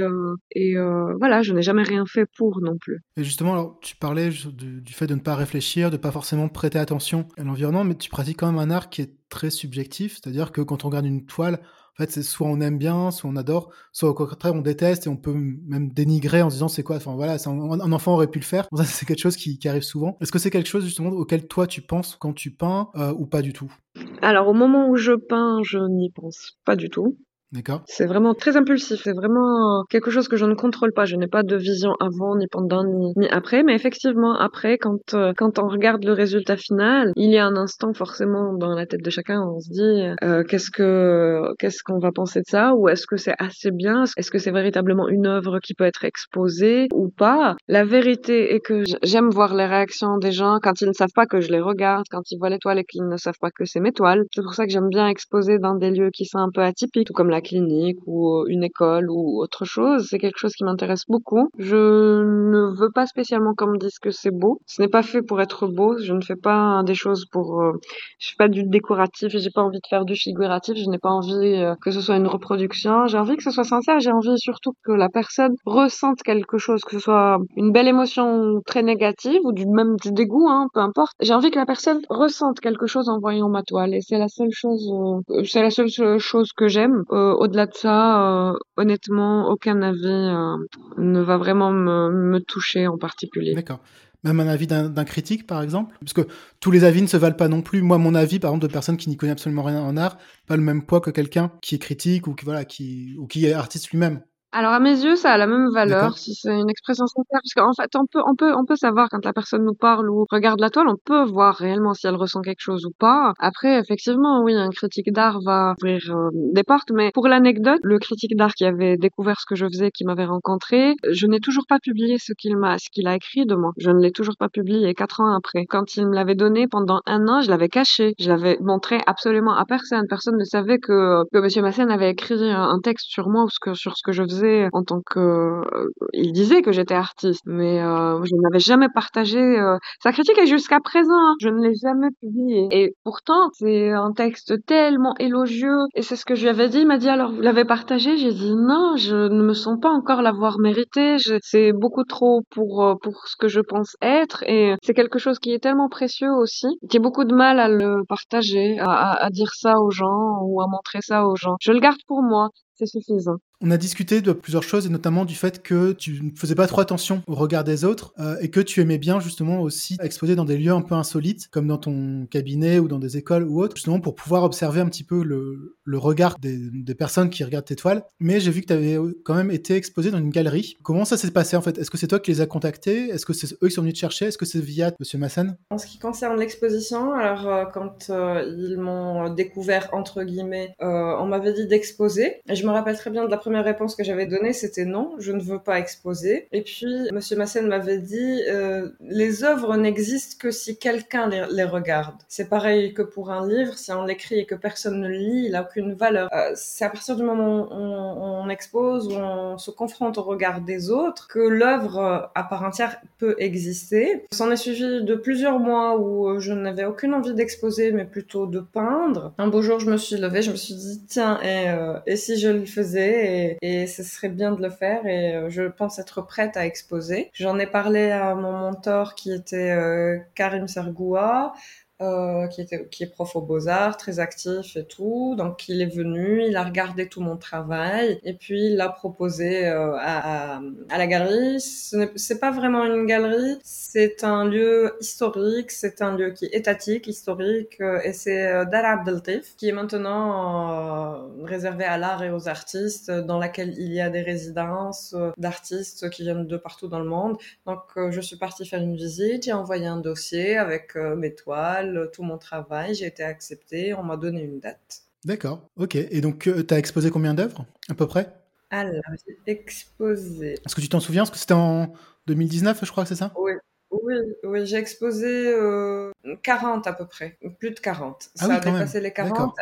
et voilà, je n'ai jamais rien fait pour non plus. Et justement, alors, tu parlais du, du fait de ne pas réfléchir, de pas forcément prêter attention à l'environnement, mais tu pratiques quand même un art qui est très subjectif, c'est-à-dire que quand on regarde une toile, en fait, c'est soit on aime bien, soit on adore, soit au contraire on déteste et on peut même dénigrer en se disant c'est quoi, enfin voilà, un, un, enfant aurait pu le faire. Ça, [LAUGHS] c'est quelque chose qui, arrive souvent. Est-ce que c'est quelque chose justement auquel toi tu penses quand tu peins euh, ou pas du tout? Alors au moment où je peins, je n'y pense pas du tout. D'accord. C'est vraiment très impulsif. C'est vraiment quelque chose que je ne contrôle pas. Je n'ai pas de vision avant, ni pendant, ni, ni après. Mais effectivement, après, quand, euh, quand on regarde le résultat final, il y a un instant forcément dans la tête de chacun, on se dit euh, qu'est-ce que qu'est-ce qu'on va penser de ça? Ou est-ce que c'est assez bien? Est-ce que c'est véritablement une œuvre qui peut être exposée ou pas? La vérité est que j'aime voir les réactions des gens quand ils ne savent pas que je les regarde, quand ils voient les toiles et qu'ils ne savent pas que c'est mes toiles. C'est pour ça que j'aime bien exposer dans des lieux qui sont un peu atypiques, tout comme la clinique ou une école ou autre chose. C'est quelque chose qui m'intéresse beaucoup. Je ne veux pas spécialement qu'on me dise que c'est beau. Ce n'est pas fait pour être beau. Je ne fais pas des choses pour. Euh, je fais pas du décoratif. J'ai pas envie de faire du figuratif. Je n'ai pas envie euh, que ce soit une reproduction. J'ai envie que ce soit sincère. J'ai envie surtout que la personne ressente quelque chose, que ce soit une belle émotion très négative ou du même du dégoût, hein, peu importe. J'ai envie que la personne ressente quelque chose en voyant ma toile. Et c'est la seule chose. Euh, c'est la seule chose que j'aime au-delà de ça, euh, honnêtement, aucun avis euh, ne va vraiment me, toucher en particulier. D'accord. Même un avis d'un critique, par exemple? Parce que tous les avis ne se valent pas non plus. Moi, mon avis, par exemple, de personne qui n'y connaît absolument rien en art, pas le même poids que quelqu'un qui est critique ou ou qui est artiste lui-même. Alors à mes yeux, ça a la même valeur si c'est une expression sincère, parce qu'en fait, on peut, on peut, on peut savoir quand la personne nous parle ou regarde la toile, on peut voir réellement si elle ressent quelque chose ou pas. Après, effectivement, oui, un critique d'art va ouvrir euh, des portes, mais pour l'anecdote, le critique d'art qui avait découvert ce que je faisais, qui m'avait rencontré, je n'ai toujours pas publié ce qu'il m'a, ce qu'il a écrit de moi. Je ne l'ai toujours pas publié quatre ans après. Quand il me l'avait donné pendant un an, je l'avais caché, je l'avais montré absolument à personne. Personne ne savait que que Monsieur Massen avait écrit un texte sur moi ou ce que, sur ce que je faisais en tant que euh, il disait que j'étais artiste mais euh, je n'avais jamais partagé euh, sa critique et jusqu'à présent hein, je ne l'ai jamais publié et pourtant c'est un texte tellement élogieux. Et c'est ce que je lui avais dit. Il m'a dit alors vous l'avez partagé? J'ai dit non je ne me sens pas encore l'avoir mérité. C'est beaucoup trop pour pour ce que je pense être. Et c'est quelque chose qui est tellement précieux aussi j'ai beaucoup de mal à le partager à, à dire ça aux gens ou à montrer ça aux gens. Je le garde pour moi. C'est suffisant. On a discuté de plusieurs choses et notamment du fait que tu ne faisais pas trop attention au regard des autres euh, et que tu aimais bien justement aussi exposer dans des lieux un peu insolites comme dans ton cabinet ou dans des écoles ou autres justement pour pouvoir observer un petit peu le, regard des, des, personnes qui regardent tes toiles. Mais j'ai vu que tu avais quand même été exposé dans une galerie. Comment ça s'est passé en fait? Est-ce que c'est toi qui les as contactés? Est-ce que c'est eux qui sont venus te chercher? Est-ce que c'est via Monsieur Massan En ce qui concerne l'exposition, alors euh, quand euh, ils m'ont découvert entre guillemets, on m'avait dit d'exposer. Et je me rappelle très bien de la première réponse que j'avais donnée, c'était non, je ne veux pas exposer. Et puis, Monsieur Massen m'avait dit, euh, les œuvres n'existent que si quelqu'un les, regarde. C'est pareil que pour un livre, si on l'écrit et que personne ne le lit, il n'a aucune valeur. Euh, c'est à partir du moment où on, expose, où on se confronte au regard des autres, que l'œuvre euh, à part entière peut exister. S'en est suivi de plusieurs mois où je n'avais aucune envie d'exposer, mais plutôt de peindre. Un beau jour, je me suis levée, je me suis dit, tiens, et, et si je le faisait et, ce serait bien de le faire et euh, je pense être prête à exposer. J'en ai parlé à mon mentor qui était euh, Karim Sergoua, euh, qui, était, qui est prof aux beaux-arts, très actif et tout. Donc il est venu, il a regardé tout mon travail et puis il l'a proposé euh, à, à, la galerie. Ce n'est pas vraiment une galerie, c'est un lieu historique, c'est un lieu qui est étatique, historique euh, et c'est euh, Dar Abdeltif qui est maintenant euh, réservé à l'art et aux artistes dans laquelle il y a des résidences d'artistes qui viennent de partout dans le monde. Donc je suis partie faire une visite, j'ai envoyé un dossier avec mes toiles tout mon travail, j'ai été acceptée, on m'a donné une date. D'accord, ok. Et donc, euh, tu as exposé combien d'œuvres, à peu près? Alors, j'ai exposé. Est-ce que tu t'en souviens? Est-ce que c'était en 2019, je crois, c'est ça? Oui, oui, oui j'ai exposé euh, 40 à peu près, plus de 40. Ah ça oui, a dépassé même. les 40.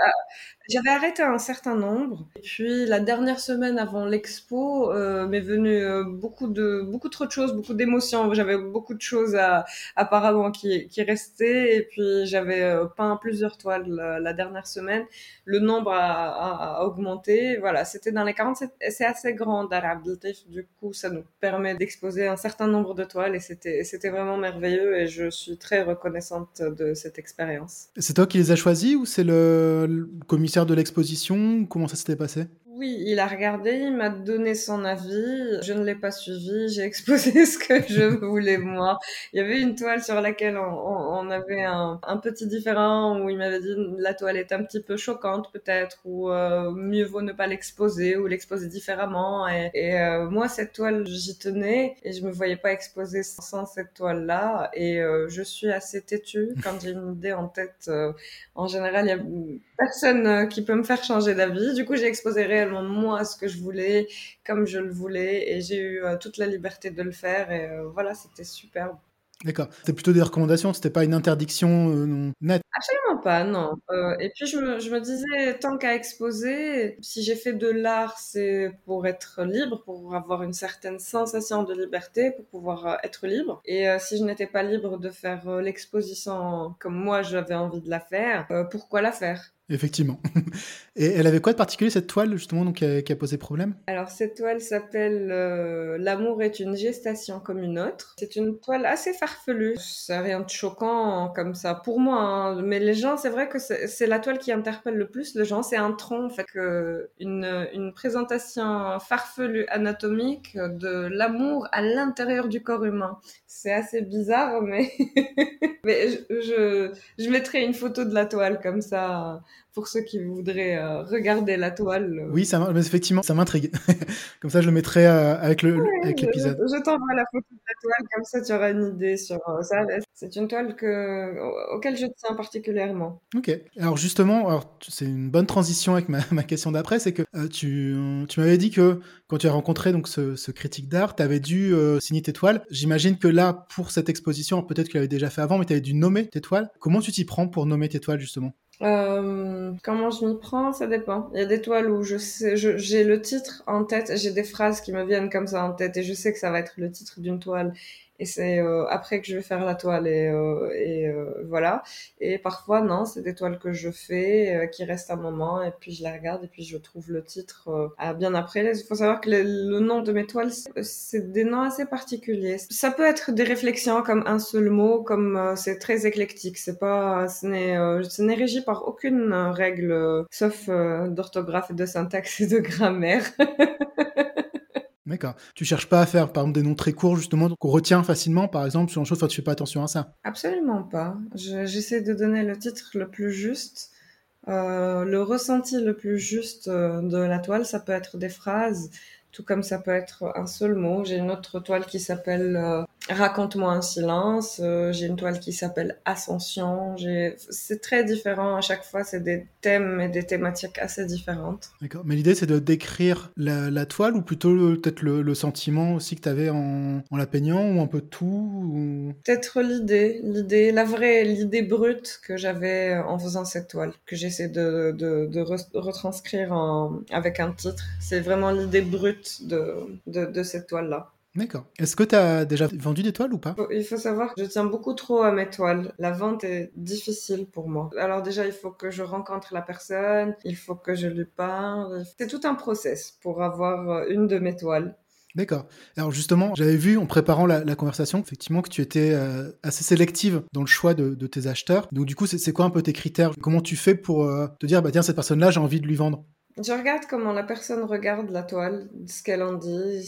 J'avais arrêté un certain nombre. Et puis la dernière semaine avant l'expo, euh, m'est venu euh, beaucoup de beaucoup trop de choses, beaucoup d'émotions. J'avais beaucoup de choses à, apparemment qui qui restaient. Et puis j'avais euh, peint plusieurs toiles la, dernière semaine. Le nombre a, augmenté. Voilà, c'était dans les 40. C'est assez grand d'Arab Du coup, ça nous permet d'exposer un certain nombre de toiles et c'était c'était vraiment merveilleux. Et je suis très reconnaissante de cette expérience. C'est toi qui les as choisis ou c'est le, le commissaire de l'exposition Comment ça s'était passé? Oui, il a regardé, il m'a donné son avis. Je ne l'ai pas suivi, j'ai [LAUGHS] exposé ce que je voulais moi. Il y avait une toile sur laquelle on, avait un, petit différent où il m'avait dit la toile est un petit peu choquante peut-être ou euh, mieux vaut ne pas l'exposer ou l'exposer différemment. Et, euh, moi cette toile j'y tenais et je me voyais pas exposer sans cette toile là. Et euh, je suis assez têtue quand j'ai une idée en tête. En général, il y a personne qui peut me faire changer d'avis. Du coup, j'ai exposé réellement moi ce que je voulais, comme je le voulais, et j'ai eu euh, toute la liberté de le faire. Et euh, voilà, c'était superbe. D'accord. C'était plutôt des recommandations, c'était pas une interdiction euh, nette? Absolument pas, non. Euh, et puis je me, je me disais, tant qu'à exposer, si j'ai fait de l'art, c'est pour être libre, pour avoir une certaine sensation de liberté, pour pouvoir être libre. Et euh, si je n'étais pas libre de faire l'exposition comme moi j'avais envie de la faire, pourquoi la faire? Effectivement. [LAUGHS] Et elle avait quoi de particulier cette toile justement qui a, posé problème? Alors cette toile s'appelle euh, L'amour est une gestation comme une autre. C'est une toile assez farfelue. C'est rien de choquant comme ça pour moi, hein. mais les gens, c'est vrai que c'est la toile qui interpelle le plus les gens. C'est un tronc, fait, que une, présentation farfelue anatomique de l'amour à l'intérieur du corps humain. C'est assez bizarre, mais [LAUGHS] je, je je mettrai une photo de la toile comme ça pour ceux qui voudraient euh, regarder la toile. Euh. Oui, ça, effectivement, ça m'intrigue. [LAUGHS] comme ça, je le mettrai euh, avec l'épisode. je, t'envoie la photo de la toile, comme ça, tu auras une idée sur ça. C'est une toile que, auquel je tiens particulièrement. Ok. Alors justement, c'est une bonne transition avec ma, [LAUGHS] ma question d'après, c'est que tu, tu m'avais dit que quand tu as rencontré donc ce, ce critique d'art, tu avais dû signer tes toiles. J'imagine que là, pour cette exposition, peut-être que tu l'avais déjà fait avant, mais tu avais dû nommer tes toiles. Comment tu t'y prends pour nommer tes toiles justement? Euh, comment je m'y prends, ça dépend. Il y a des toiles où je sais, j'ai le titre en tête, j'ai des phrases qui me viennent comme ça en tête et je sais que ça va être le titre d'une toile et c'est euh, après que je vais faire la toile et, euh, et euh, voilà. Et parfois non c'est des toiles que je fais qui restent un moment et puis je la regarde et puis je trouve le titre bien après. Il faut savoir que le, nom de mes toiles c'est des noms assez particuliers. Ça peut être des réflexions comme un seul mot comme c'est très éclectique. C'est pas ce n'est ce n'est régi par aucune règle sauf d'orthographe et de syntaxe et de grammaire [LAUGHS] D'accord. Tu cherches pas à faire, par exemple, des noms très courts, justement, qu'on retient facilement, par exemple, sur une chose, tu fais pas attention à ça? Absolument pas. J'essaie de donner le titre le plus juste, euh, le ressenti le plus juste euh, de la toile. Ça peut être des phrases, tout comme ça peut être un seul mot. J'ai une autre toile qui s'appelle euh, Raconte-moi un silence. Euh, j'ai une toile qui s'appelle Ascension. C'est très différent à chaque fois. C'est des thèmes et des thématiques assez différentes. D'accord. Mais l'idée, c'est de décrire la, toile ou plutôt peut-être le, sentiment aussi que tu avais en, la peignant ou un peu tout Peut-être l'idée, l'idée, la vraie, l'idée brute que j'avais en faisant cette toile, que j'essaie de, de, retranscrire en, avec un titre. C'est vraiment l'idée brute de, de cette toile-là. D'accord. Est-ce que tu as déjà vendu des toiles ou pas? Il faut savoir que je tiens beaucoup trop à mes toiles. La vente est difficile pour moi. Alors déjà, il faut que je rencontre la personne, il faut que je lui parle. C'est tout un process pour avoir euh, une de mes toiles. D'accord. Alors justement, j'avais vu en préparant la, conversation, effectivement, que tu étais euh, assez sélective dans le choix de, tes acheteurs. Donc du coup, c'est quoi un peu tes critères? Comment tu fais pour euh, te dire, bah tiens, cette personne-là, j'ai envie de lui vendre? Je regarde comment la personne regarde la toile, ce qu'elle en dit,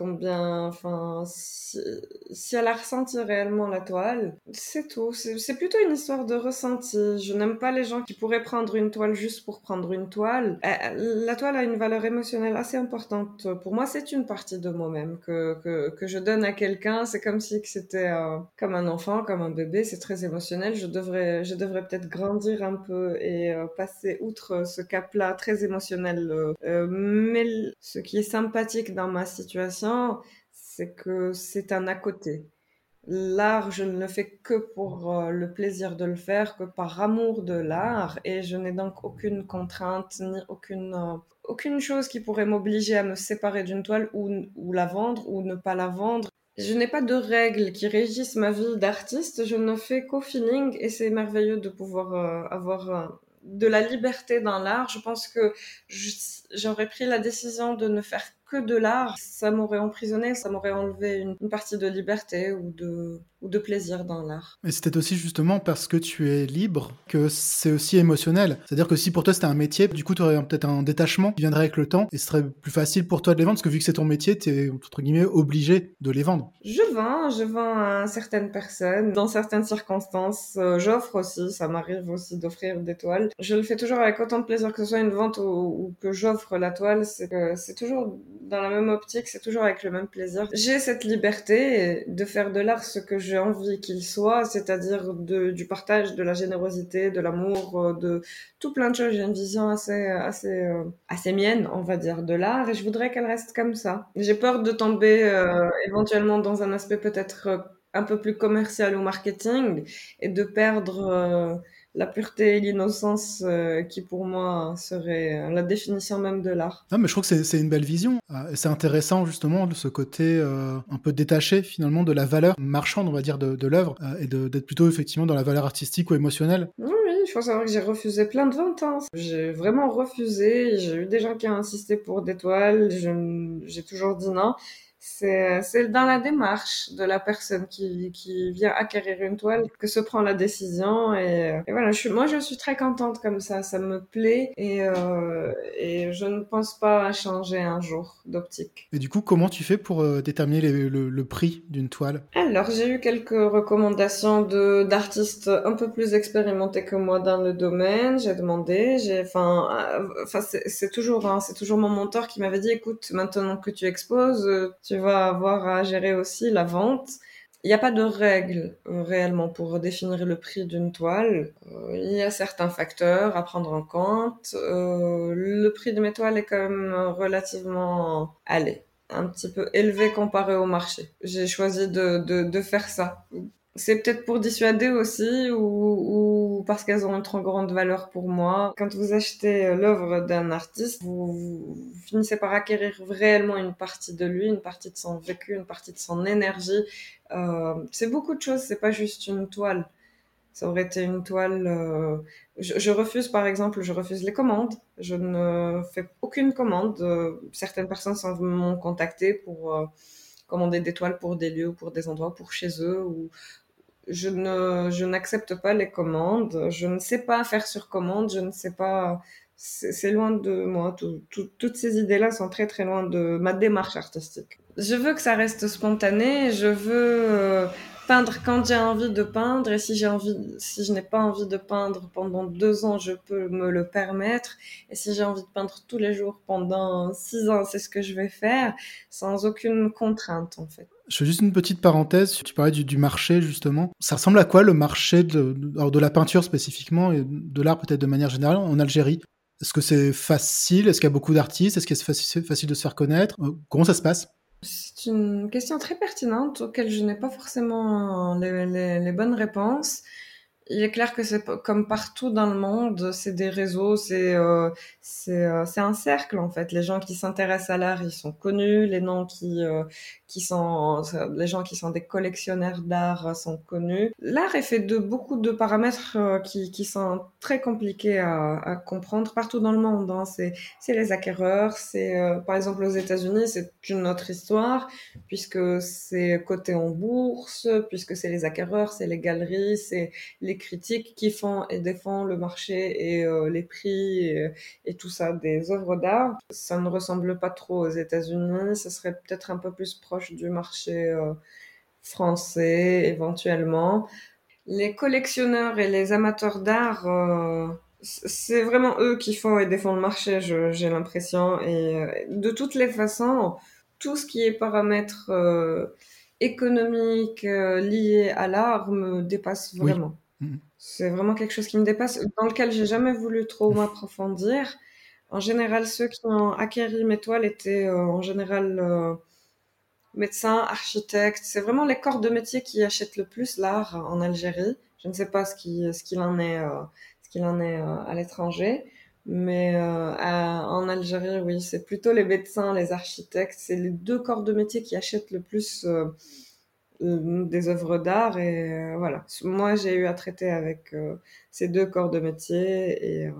combien, enfin, si, elle a ressenti réellement la toile, c'est tout. C'est plutôt une histoire de ressenti. Je n'aime pas les gens qui pourraient prendre une toile juste pour prendre une toile. Euh, la toile a une valeur émotionnelle assez importante. Pour moi, c'est une partie de moi-même que, que, que, je donne à quelqu'un. C'est comme si c'était euh, comme un enfant, comme un bébé. C'est très émotionnel. Je devrais, je devrais peut-être grandir un peu et euh, passer outre ce cap-là très émotionnel. Mais ce qui est sympathique dans ma situation, c'est que c'est un à côté. L'art, je ne le fais que pour euh, le plaisir de le faire, que par amour de l'art, et je n'ai donc aucune contrainte ni aucune euh, aucune chose qui pourrait m'obliger à me séparer d'une toile ou, la vendre ou ne pas la vendre. Je n'ai pas de règles qui régissent ma vie d'artiste, je ne fais qu'au feeling et c'est merveilleux de pouvoir euh, avoir de la liberté dans l'art. Je pense que j'aurais pris la décision de ne faire que de l'art, ça m'aurait emprisonné, ça m'aurait enlevé une, partie de liberté ou de, ou de plaisir dans l'art. Mais c'était aussi justement parce que tu es libre que c'est aussi émotionnel. C'est-à-dire que si pour toi c'était un métier, du coup tu aurais peut-être un détachement qui viendrait avec le temps et ce serait plus facile pour toi de les vendre parce que vu que c'est ton métier, tu es entre guillemets obligé de les vendre. Je vends, je vends à certaines personnes, dans certaines circonstances. Euh, j'offre aussi, ça m'arrive aussi d'offrir des toiles. Je le fais toujours avec autant de plaisir que ce soit une vente ou, ou que j'offre la toile, c'est toujours dans la même optique, c'est toujours avec le même plaisir. J'ai cette liberté de faire de l'art ce que j'ai envie qu'il soit, c'est-à-dire du partage, de la générosité, de l'amour, euh, de tout plein de choses. J'ai une vision assez, assez, euh, assez mienne, on va dire, de l'art et je voudrais qu'elle reste comme ça. J'ai peur de tomber euh, éventuellement dans un aspect peut-être un peu plus commercial ou marketing et de perdre la pureté et l'innocence euh, qui pour moi serait la définition même de l'art. Non mais je trouve que c'est une belle vision. Euh, c'est intéressant justement de ce côté euh, un peu détaché finalement de la valeur marchande on va dire de, de l'œuvre et d'être plutôt effectivement dans la valeur artistique ou émotionnelle. Oui, oui il faut savoir que j'ai refusé plein de ventes. Hein. J'ai vraiment refusé. J'ai eu des gens qui ont insisté pour des toiles. J'ai toujours dit non c'est dans la démarche de la personne qui, qui vient acquérir une toile que se prend la décision et, et voilà je suis, moi je suis très contente comme ça ça me plaît et, euh, et je ne pense pas à changer un jour d'optique. Et du coup comment tu fais pour euh, déterminer le, le, prix d'une toile? Alors j'ai eu quelques recommandations de d'artistes un peu plus expérimentés que moi dans le domaine. J'ai demandé j'ai enfin euh, enfin c'est toujours hein, c'est toujours mon mentor qui m'avait dit écoute maintenant que tu exposes tu vas avoir à gérer aussi la vente. Il n'y a pas de règle euh, réellement pour définir le prix d'une toile. Euh, il y a certains facteurs à prendre en compte. Euh, le prix de mes toiles est quand même relativement, allez, un petit peu élevé comparé au marché. J'ai choisi de, de, de faire ça c'est peut-être pour dissuader aussi ou, parce qu'elles ont une trop grande valeur pour moi. Quand vous achetez l'œuvre d'un artiste, vous, finissez par acquérir réellement une partie de lui, une partie de son vécu, une partie de son énergie. Euh, c'est beaucoup de choses, c'est pas juste une toile. Ça aurait été une toile. Euh, je, refuse, par exemple, je refuse les commandes. Je ne fais aucune commande. Euh, certaines personnes m'ont contacté pour commander des toiles pour des lieux, pour des endroits, pour chez eux, ou, je ne, je n'accepte pas les commandes. Je ne sais pas faire sur commande. Je ne sais pas. C'est loin de moi. toutes ces idées-là sont très très loin de ma démarche artistique. Je veux que ça reste spontané. Je veux euh, peindre quand j'ai envie de peindre. Et si j'ai envie, si je n'ai pas envie de peindre pendant deux ans, je peux me le permettre. Et si j'ai envie de peindre tous les jours pendant six ans, c'est ce que je vais faire, sans aucune contrainte en fait. Je fais juste une petite parenthèse. Tu parlais du, marché, justement. Ça ressemble à quoi le marché de, de, la peinture spécifiquement et de l'art peut-être de manière générale en Algérie? Est-ce que c'est facile? Est-ce qu'il y a beaucoup d'artistes? Est-ce que c'est facile, de se faire connaître? Euh, Comment ça se passe? C'est une question très pertinente auquel je n'ai pas forcément les, les bonnes réponses il est clair que c'est comme partout dans le monde, c'est des réseaux, c'est euh, c'est euh, c'est un cercle en fait. Les gens qui s'intéressent à l'art, ils sont connus. Les noms qui euh, qui sont les gens qui sont des collectionneurs d'art sont connus. L'art est fait de beaucoup de paramètres qui qui sont très compliqués à, à comprendre partout dans le monde. Hein. C'est c'est les acquéreurs, c'est par exemple aux États-Unis, c'est une autre histoire puisque c'est coté en bourse, puisque c'est les acquéreurs, c'est les galeries, c'est les critiques qui font et défendent le marché et euh, les prix et, tout ça des œuvres d'art. Ça ne ressemble pas trop aux États-Unis. Ça serait peut-être un peu plus proche du marché euh, français éventuellement. Les collectionneurs et les amateurs d'art, euh, c'est vraiment eux qui font et défendent le marché, j'ai l'impression. Et de toutes les façons, tout ce qui est paramètres économiques liés à l'art me dépasse vraiment. C'est vraiment quelque chose qui me dépasse, dans lequel j'ai jamais voulu trop m'approfondir. En général, ceux qui ont acquéri mes toiles étaient euh, en général euh, médecins, architectes. C'est vraiment les corps de métier qui achètent le plus l'art en Algérie. Je ne sais pas ce qu'il ce en est, euh, ce qu'il en est à l'étranger. Mais en Algérie, oui, c'est plutôt les médecins, les architectes, c'est les deux corps de métier qui achètent le plus des œuvres d'art et euh, voilà. Moi, j'ai eu à traiter avec euh, ces deux corps de métier et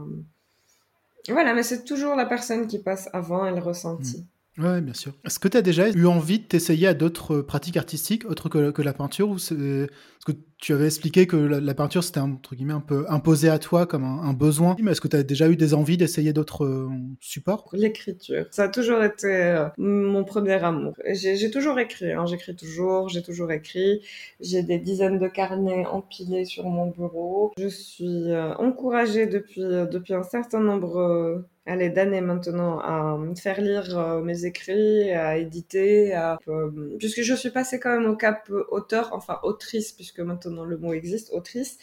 voilà, mais c'est toujours la personne qui passe avant et le ressenti. Mmh. Oui, bien sûr. Est-ce que tu as déjà eu envie de t'essayer à d'autres pratiques artistiques autres que, que la peinture ou Parce que tu avais expliqué que la, peinture c'était entre guillemets un peu imposé à toi comme un, besoin. Mais est-ce que tu as déjà eu des envies d'essayer d'autres euh, supports? L'écriture, ça a toujours été euh, mon premier amour. J'ai toujours écrit, hein. j'écris toujours, j'ai toujours écrit. J'ai des dizaines de carnets empilés sur mon bureau. Je suis euh, encouragée depuis depuis un certain nombre allez, d'années maintenant à faire lire mes écrits, à éditer, puisque je suis passée quand même au cap auteur, enfin autrice, puisque maintenant le mot existe, autrice,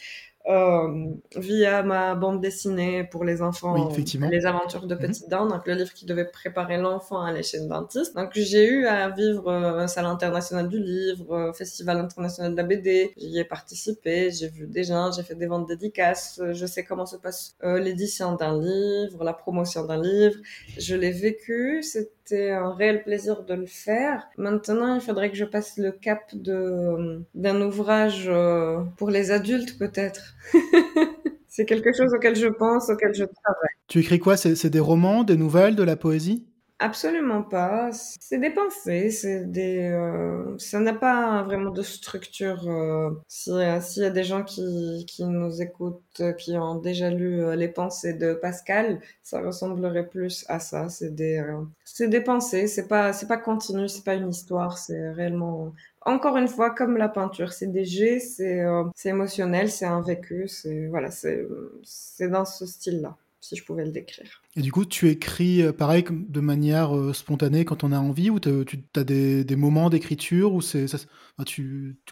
euh, via ma bande dessinée pour les enfants, les aventures de mhm. Petite Dent, donc le livre qui devait préparer l'enfant à l'échelle dentiste. Donc j'ai eu à vivre un salon international du livre, festival international de la BD. J'y ai participé, j'ai vu des gens, j'ai fait des ventes dédicaces, je sais comment se passe l'édition d'un livre, la promotion d'un livre. Je l'ai vécu, c'est c'était un réel plaisir de le faire. Maintenant, il faudrait que je passe le cap de d'un ouvrage euh, pour les adultes peut-être. [LAUGHS] C'est quelque chose auquel je pense, auquel je travaille. Tu écris quoi? C'est des romans, des nouvelles, de la poésie? Absolument pas. C'est des pensées, c'est des. Euh, ça n'a pas vraiment de structure. Euh, S'il y, a des gens qui, qui nous écoutent, qui ont déjà lu euh, les pensées de Pascal, ça ressemblerait plus à ça. C'est des, euh, c'est des pensées. C'est pas, c'est pas continu. C'est pas une histoire. C'est réellement. Encore une fois, comme la peinture, c'est des jets, c'est, c'est émotionnel, c'est un vécu, c'est voilà, c'est dans ce style-là, si je pouvais le décrire. Et du coup, tu écris euh, pareil de manière euh, spontanée quand on a envie, ou tu as des, moments d'écriture, ou c'est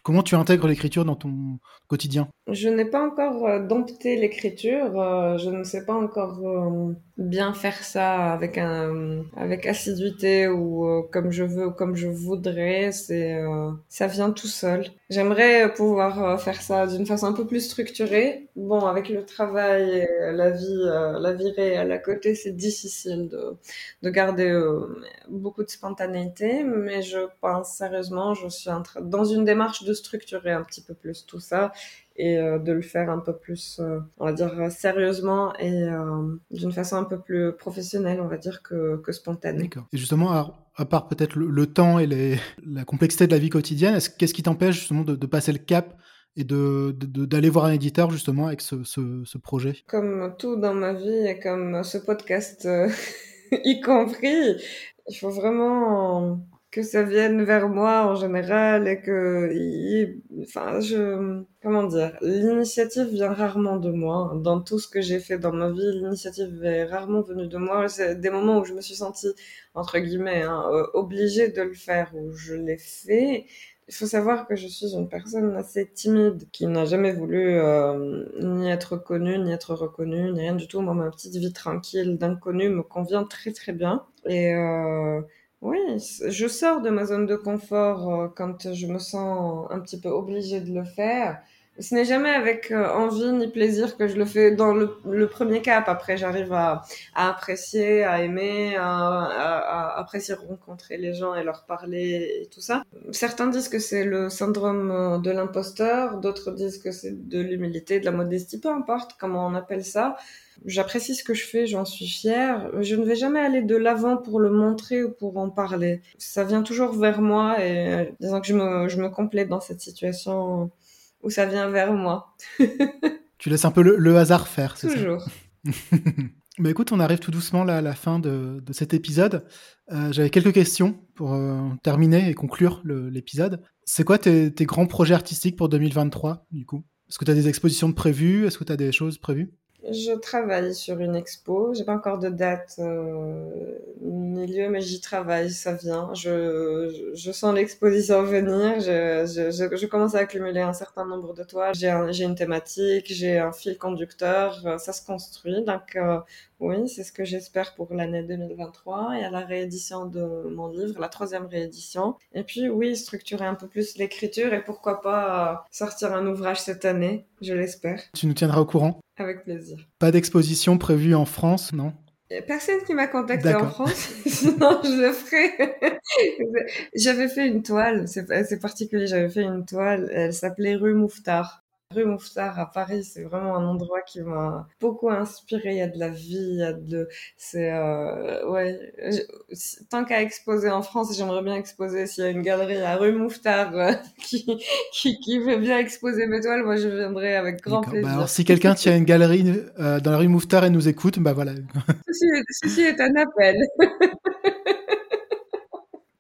comment tu intègres l'écriture dans ton quotidien? Je n'ai pas encore euh, dompté l'écriture, je ne sais pas encore bien faire ça avec avec assiduité ou comme je veux ou comme je voudrais. C'est ça vient tout seul. J'aimerais pouvoir faire ça d'une façon un peu plus structurée. Bon, avec le travail, et la vie, la vie réelle à côté c'est difficile de, de garder euh, beaucoup de spontanéité, mais je pense sérieusement, je suis dans une démarche de structurer un petit peu plus tout ça et euh, de le faire un peu plus, euh, on va dire, sérieusement et d'une façon un peu plus professionnelle, on va dire, que, que spontanée. D'accord. Et justement, à, part peut-être le, temps et la complexité de la vie quotidienne, qu'est-ce qui t'empêche justement de passer le cap et de, d'aller voir un éditeur justement avec ce, ce, projet Comme tout dans ma vie et comme ce podcast euh, [LAUGHS] y compris, il faut vraiment que ça vienne vers moi en général et que, enfin, je, comment dire, l'initiative vient rarement de moi. Dans tout ce que j'ai fait dans ma vie, l'initiative est rarement venue de moi. C'est des moments où je me suis sentie, entre guillemets, hein, obligée de le faire, où je l'ai fait il faut savoir que je suis une personne assez timide qui n'a jamais voulu euh, ni être connue, ni être reconnue, ni rien du tout. Moi, ma petite vie tranquille d'inconnu me convient très très bien. Et euh, oui, je sors de ma zone de confort euh, quand je me sens un petit peu obligée de le faire ce n'est jamais avec euh, envie ni plaisir que je le fais dans le, premier cap. Après, j'arrive à, apprécier, à aimer, à, apprécier rencontrer les gens et leur parler et tout ça. Certains disent que c'est le syndrome euh, de l'imposteur, d'autres disent que c'est de l'humilité, de la modestie, peu importe comment on appelle ça. J'apprécie ce que je fais, j'en suis fière. Je ne vais jamais aller de l'avant pour le montrer ou pour en parler. Ça vient toujours vers moi et euh, disons que je me, je me complète dans cette situation où ça vient vers moi. [LAUGHS] tu laisses un peu le, hasard faire, c'est Toujours. Mais [LAUGHS] écoute, on arrive tout doucement là à la fin de, cet épisode. Euh, j'avais quelques questions pour euh, terminer et conclure l'épisode. C'est quoi tes, tes, grands projets artistiques pour 2023, du coup? Est-ce que tu as des expositions de prévues? Est-ce que tu as des choses prévues? Je travaille sur une expo. J'ai pas encore de date euh, ni lieu, mais j'y travaille. Ça vient. Je, je, sens l'exposition venir. Je, je, commence à accumuler un certain nombre de toiles. J'ai une thématique, j'ai un fil conducteur. Ça se construit. Donc euh, oui, c'est ce que j'espère pour l'année 2023. Il y a la réédition de mon livre, la troisième réédition. Et puis oui, structurer un peu plus l'écriture et pourquoi pas euh, sortir un ouvrage cette année. Je l'espère. Tu nous tiendras au courant? Avec plaisir. Pas d'exposition prévue en France, non? Personne qui m'a contacté en France, [LAUGHS] sinon je le ferai. [LAUGHS] j'avais fait une toile, c'est particulier, j'avais fait une toile, elle s'appelait Rue Mouffetard rue Mouffetard à Paris, c'est vraiment un endroit qui m'a beaucoup inspiré. Il y a de la vie, il y a de, c'est, euh, ouais, tant qu'à exposer en France, j'aimerais bien exposer s'il y a une galerie à rue Mouffetard euh, [LAUGHS] qui, qui, qui, veut bien exposer mes toiles, moi je viendrai avec grand bah, plaisir. alors si quelqu'un tient une galerie euh, dans la rue Mouffetard et nous écoute, bah voilà. ceci, ceci est un appel. [LAUGHS]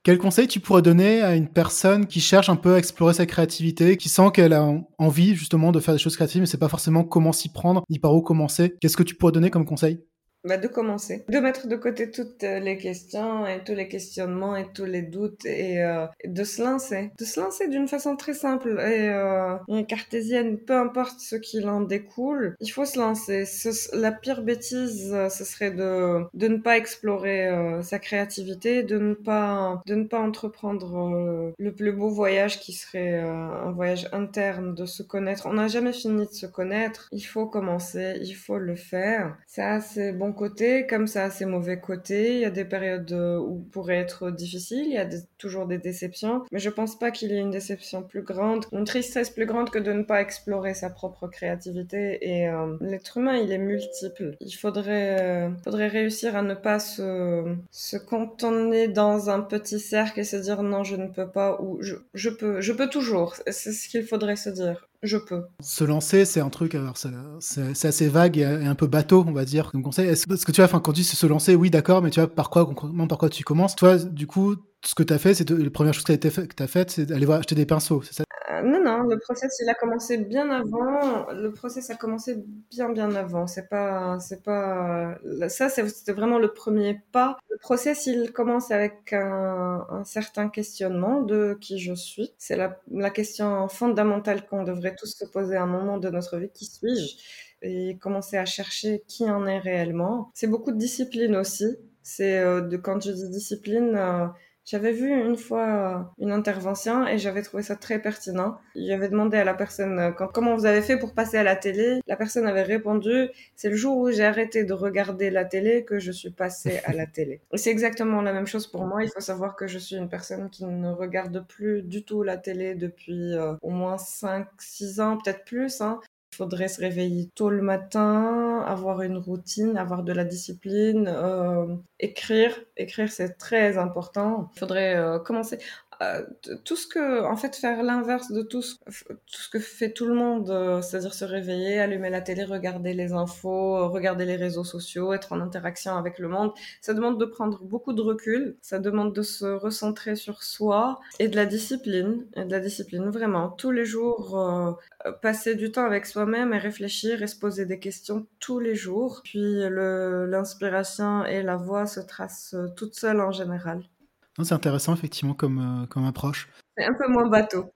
Quel conseil tu pourrais donner à une personne qui cherche un peu à explorer sa créativité, qui sent qu'elle a envie justement de faire des choses créatives, mais sait pas forcément comment s'y prendre, ni par où commencer? Qu'est-ce que tu pourrais donner comme conseil? Bah, de commencer, de mettre de côté toutes les questions et tous les questionnements et tous les doutes et, euh, de se lancer, de se lancer d'une façon très simple et, euh, cartésienne, peu importe ce qu'il en découle, il faut se lancer. la pire bêtise, euh, ce serait de, de ne pas explorer euh, sa créativité, de ne pas, de ne pas entreprendre euh, le plus beau voyage qui serait un voyage interne, de se connaître. On n'a jamais fini de se connaître. Il faut commencer, il faut le faire. C'est assez bon côtés, comme ça a ses mauvais côtés. Il y a des périodes euh, où pourrait être difficile, il y a toujours des déceptions, mais je pense pas qu'il y ait une déception plus grande, une tristesse plus grande que de ne pas explorer sa propre créativité. Et euh, l'être humain, il est multiple. Il faudrait, euh, faudrait réussir à ne pas se, se dans un petit cercle et se dire non, je ne peux pas ou je, je peux, je peux toujours. C'est ce qu'il faudrait se dire je peux. Se lancer, c'est un truc, alors c'est assez vague et, un peu bateau, on va dire, comme conseil. Est-ce que tu vois, enfin, quand tu dis se lancer, oui, d'accord, mais tu vois, par quoi, par quoi tu commences? Toi, du coup, ce que tu as fait, c'est la première chose que tu as faites, c'est d'aller acheter des pinceaux, c'est ça? Euh, non, non, le process, il a commencé bien avant. Le process a commencé bien, bien avant. C'est pas, c'est pas, ça, c'était vraiment le premier pas. Le process, il commence avec un, certain questionnement de qui je suis. C'est la, question fondamentale qu'on devrait tous se poser à un moment de notre vie. Qui suis-je? Et commencer à chercher qui en est réellement. C'est beaucoup de discipline aussi. C'est euh, de quand je dis discipline, euh, j'avais vu une fois euh, une intervention et j'avais trouvé ça très pertinent. J'avais demandé à la personne euh, comment vous avez fait pour passer à la télé. La personne avait répondu c'est le jour où j'ai arrêté de regarder la télé que je suis passée à la télé. [LAUGHS] Et c'est exactement la même chose pour moi. Il faut savoir que je suis une personne qui ne regarde plus du tout la télé depuis euh, au moins 5-6 ans, peut-être plus. Hein. Faudrait se réveiller tôt le matin, avoir une routine, avoir de la discipline, euh, écrire. Écrire, c'est très important. Il faudrait euh, commencer. Euh, tout ce que, en fait, faire l'inverse de tout ce, que fait tout le monde, euh, c'est-à-dire se réveiller, allumer la télé, regarder les infos, euh, regarder les réseaux sociaux, être en interaction avec le monde, ça demande de prendre beaucoup de recul, ça demande de se recentrer sur soi et de la discipline, et de la discipline vraiment. Tous les jours, passer du temps avec soi-même et réfléchir et se poser des questions tous les jours. Puis l'inspiration et la voix se tracent toutes seules en général. C'est intéressant, effectivement, comme, euh, comme approche. C'est un peu moins bateau.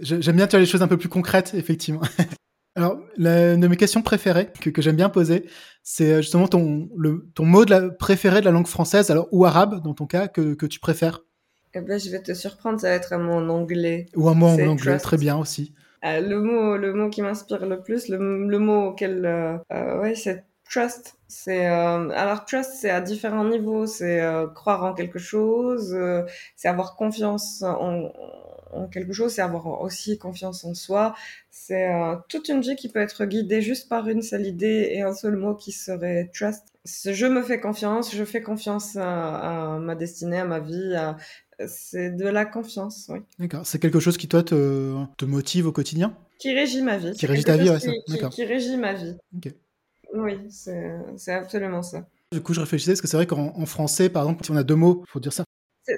j'aime bien faire les choses un peu plus concrètes, effectivement. [LAUGHS] Alors, une de mes questions préférées que, que j'aime bien poser, c'est euh, justement ton, le, ton mot de la, préféré de la langue française, alors ou arabe dans ton cas, que, que tu préfères? Eh ben, je vais te surprendre, ça va être un mot en anglais. Ou un mot en anglais, très bien aussi. Euh, le mot, le mot qui m'inspire le plus, le, le mot auquel, euh, ouais, c'est trust. C'est euh, alors trust, c'est à différents niveaux. C'est euh, croire en quelque chose, euh, c'est avoir confiance en, en quelque chose, c'est avoir aussi confiance en soi. C'est toute une vie qui peut être guidée juste par une seule idée et un seul mot qui serait trust. Je me fais confiance, je fais confiance à, à ma destinée, à ma vie. c'est de la confiance, oui. D'accord. C'est quelque chose qui toi te, te motive au quotidien? Qui régit ma vie. Qui régit ta vie, ouais, qui, qui, qui, régit ma vie. Ok. Oui, c'est absolument ça. Du coup, je réfléchissais, parce que c'est vrai qu'en français, par exemple, si on a deux mots, il faut dire ça.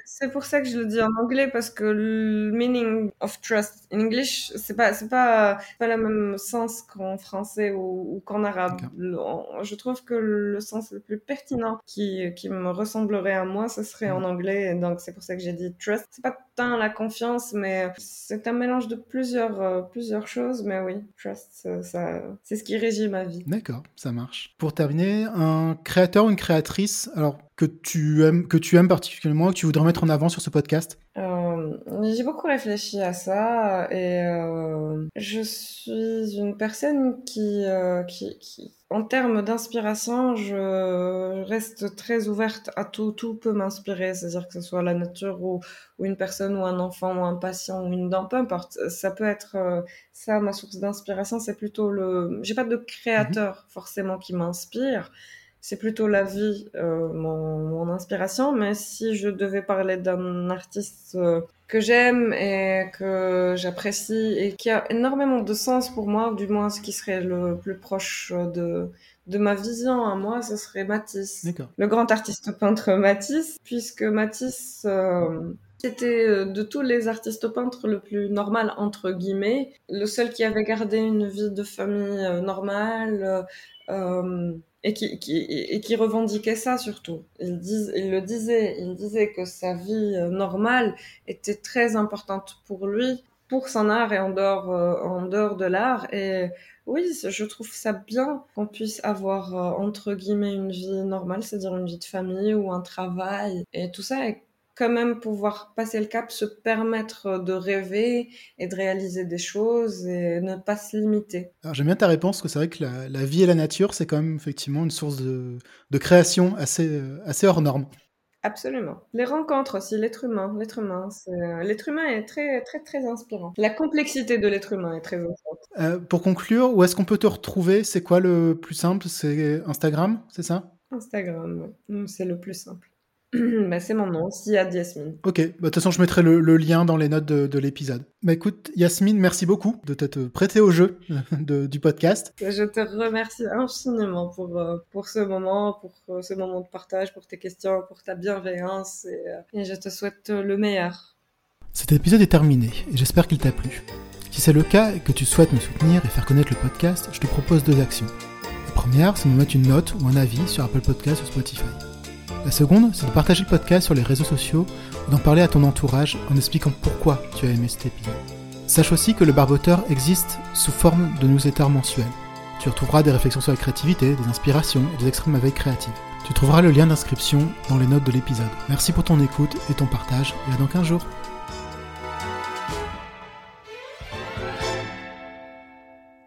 C'est pour ça que je le dis en anglais parce que le meaning of trust in English, c'est pas c'est pas pas le même sens qu'en français ou, qu'en arabe. je trouve que le sens le plus pertinent qui qui me ressemblerait à moi, ce serait en anglais. donc c'est pour ça que j'ai dit trust. C'est pas tant la confiance, mais c'est un mélange de plusieurs euh, plusieurs choses. Mais oui, trust, ça, c'est ce qui régit ma vie. D'accord, ça marche. Pour terminer, un créateur ou une créatrice, alors que tu aimes, que tu aimes particulièrement, que tu voudrais mettre en avant sur ce podcast? Euh, J'ai beaucoup réfléchi à ça et euh, je suis une personne qui, euh, qui, qui, en termes d'inspiration, je reste très ouverte à tout. Tout peut m'inspirer, c'est-à-dire que ce soit la nature ou, ou, une personne ou un enfant ou un patient ou une dent, peu importe. Ça peut être ça, ma source d'inspiration, c'est plutôt le... J'ai pas de créateur mm-hmm. forcément qui m'inspire c'est plutôt la vie, euh, mon, mon, inspiration. Mais si je devais parler d'un artiste euh, que j'aime et que j'apprécie et qui a énormément de sens pour moi, du moins ce qui serait le plus proche de, de ma vision à moi, ce serait Matisse. Le grand artiste peintre Matisse, puisque Matisse... Euh, c'était euh, de tous les artistes peintres le plus normal, entre guillemets. Le seul qui avait gardé une vie de famille euh, normale, euh, et qui, et qui revendiquait ça surtout. Il, le disait, il disait que sa vie normale était très importante pour lui, pour son art et en dehors, en dehors de l'art. Et oui, je trouve ça bien qu'on puisse avoir, entre guillemets, une vie normale, c'est-à-dire une vie de famille ou un travail. Et tout ça quand même pouvoir passer le cap, se permettre de rêver et de réaliser des choses et ne pas se limiter. Alors j'aime bien ta réponse, que c'est vrai que la, la, vie et la nature, c'est quand même effectivement une source de, de création assez, euh, assez hors norme. Absolument. Les rencontres aussi, l'être humain, l'être humain, euh, l'être humain est très très très inspirant. La complexité de l'être humain est très importante. Euh, pour conclure, où est-ce qu'on peut te retrouver? C'est quoi le plus simple? C'est Instagram, c'est ça? Instagram, oui. c'est le plus simple. [CLEARS THROAT] bah, c'est mon nom, Siad Yasmine. Ok, bah, de toute façon, je mettrai le, lien dans les notes de, l'épisode. Bah écoute, Yasmine, merci beaucoup de t'être prêtée au jeu [LAUGHS] du podcast. Je te remercie infiniment pour, euh, pour ce moment, pour euh, ce moment de partage, pour tes questions, pour ta bienveillance, et, euh, et je te souhaite le meilleur. Cet épisode est terminé, et j'espère qu'il t'a plu. Si c'est le cas et que tu souhaites me soutenir et faire connaître le podcast, je te propose deux actions. La première, c'est de me mettre une note ou un avis sur Apple Podcast ou Spotify. La seconde, c'est de partager le podcast sur les réseaux sociaux ou d'en parler à ton entourage en expliquant pourquoi tu as aimé cet épisode. Sache aussi que le barboteur existe sous forme de newsletter mensuel. Tu retrouveras des réflexions sur la créativité, des inspirations et des extrêmes avec créative. Tu trouveras le lien d'inscription dans les notes de l'épisode. Merci pour ton écoute et ton partage et à dans 15 jours.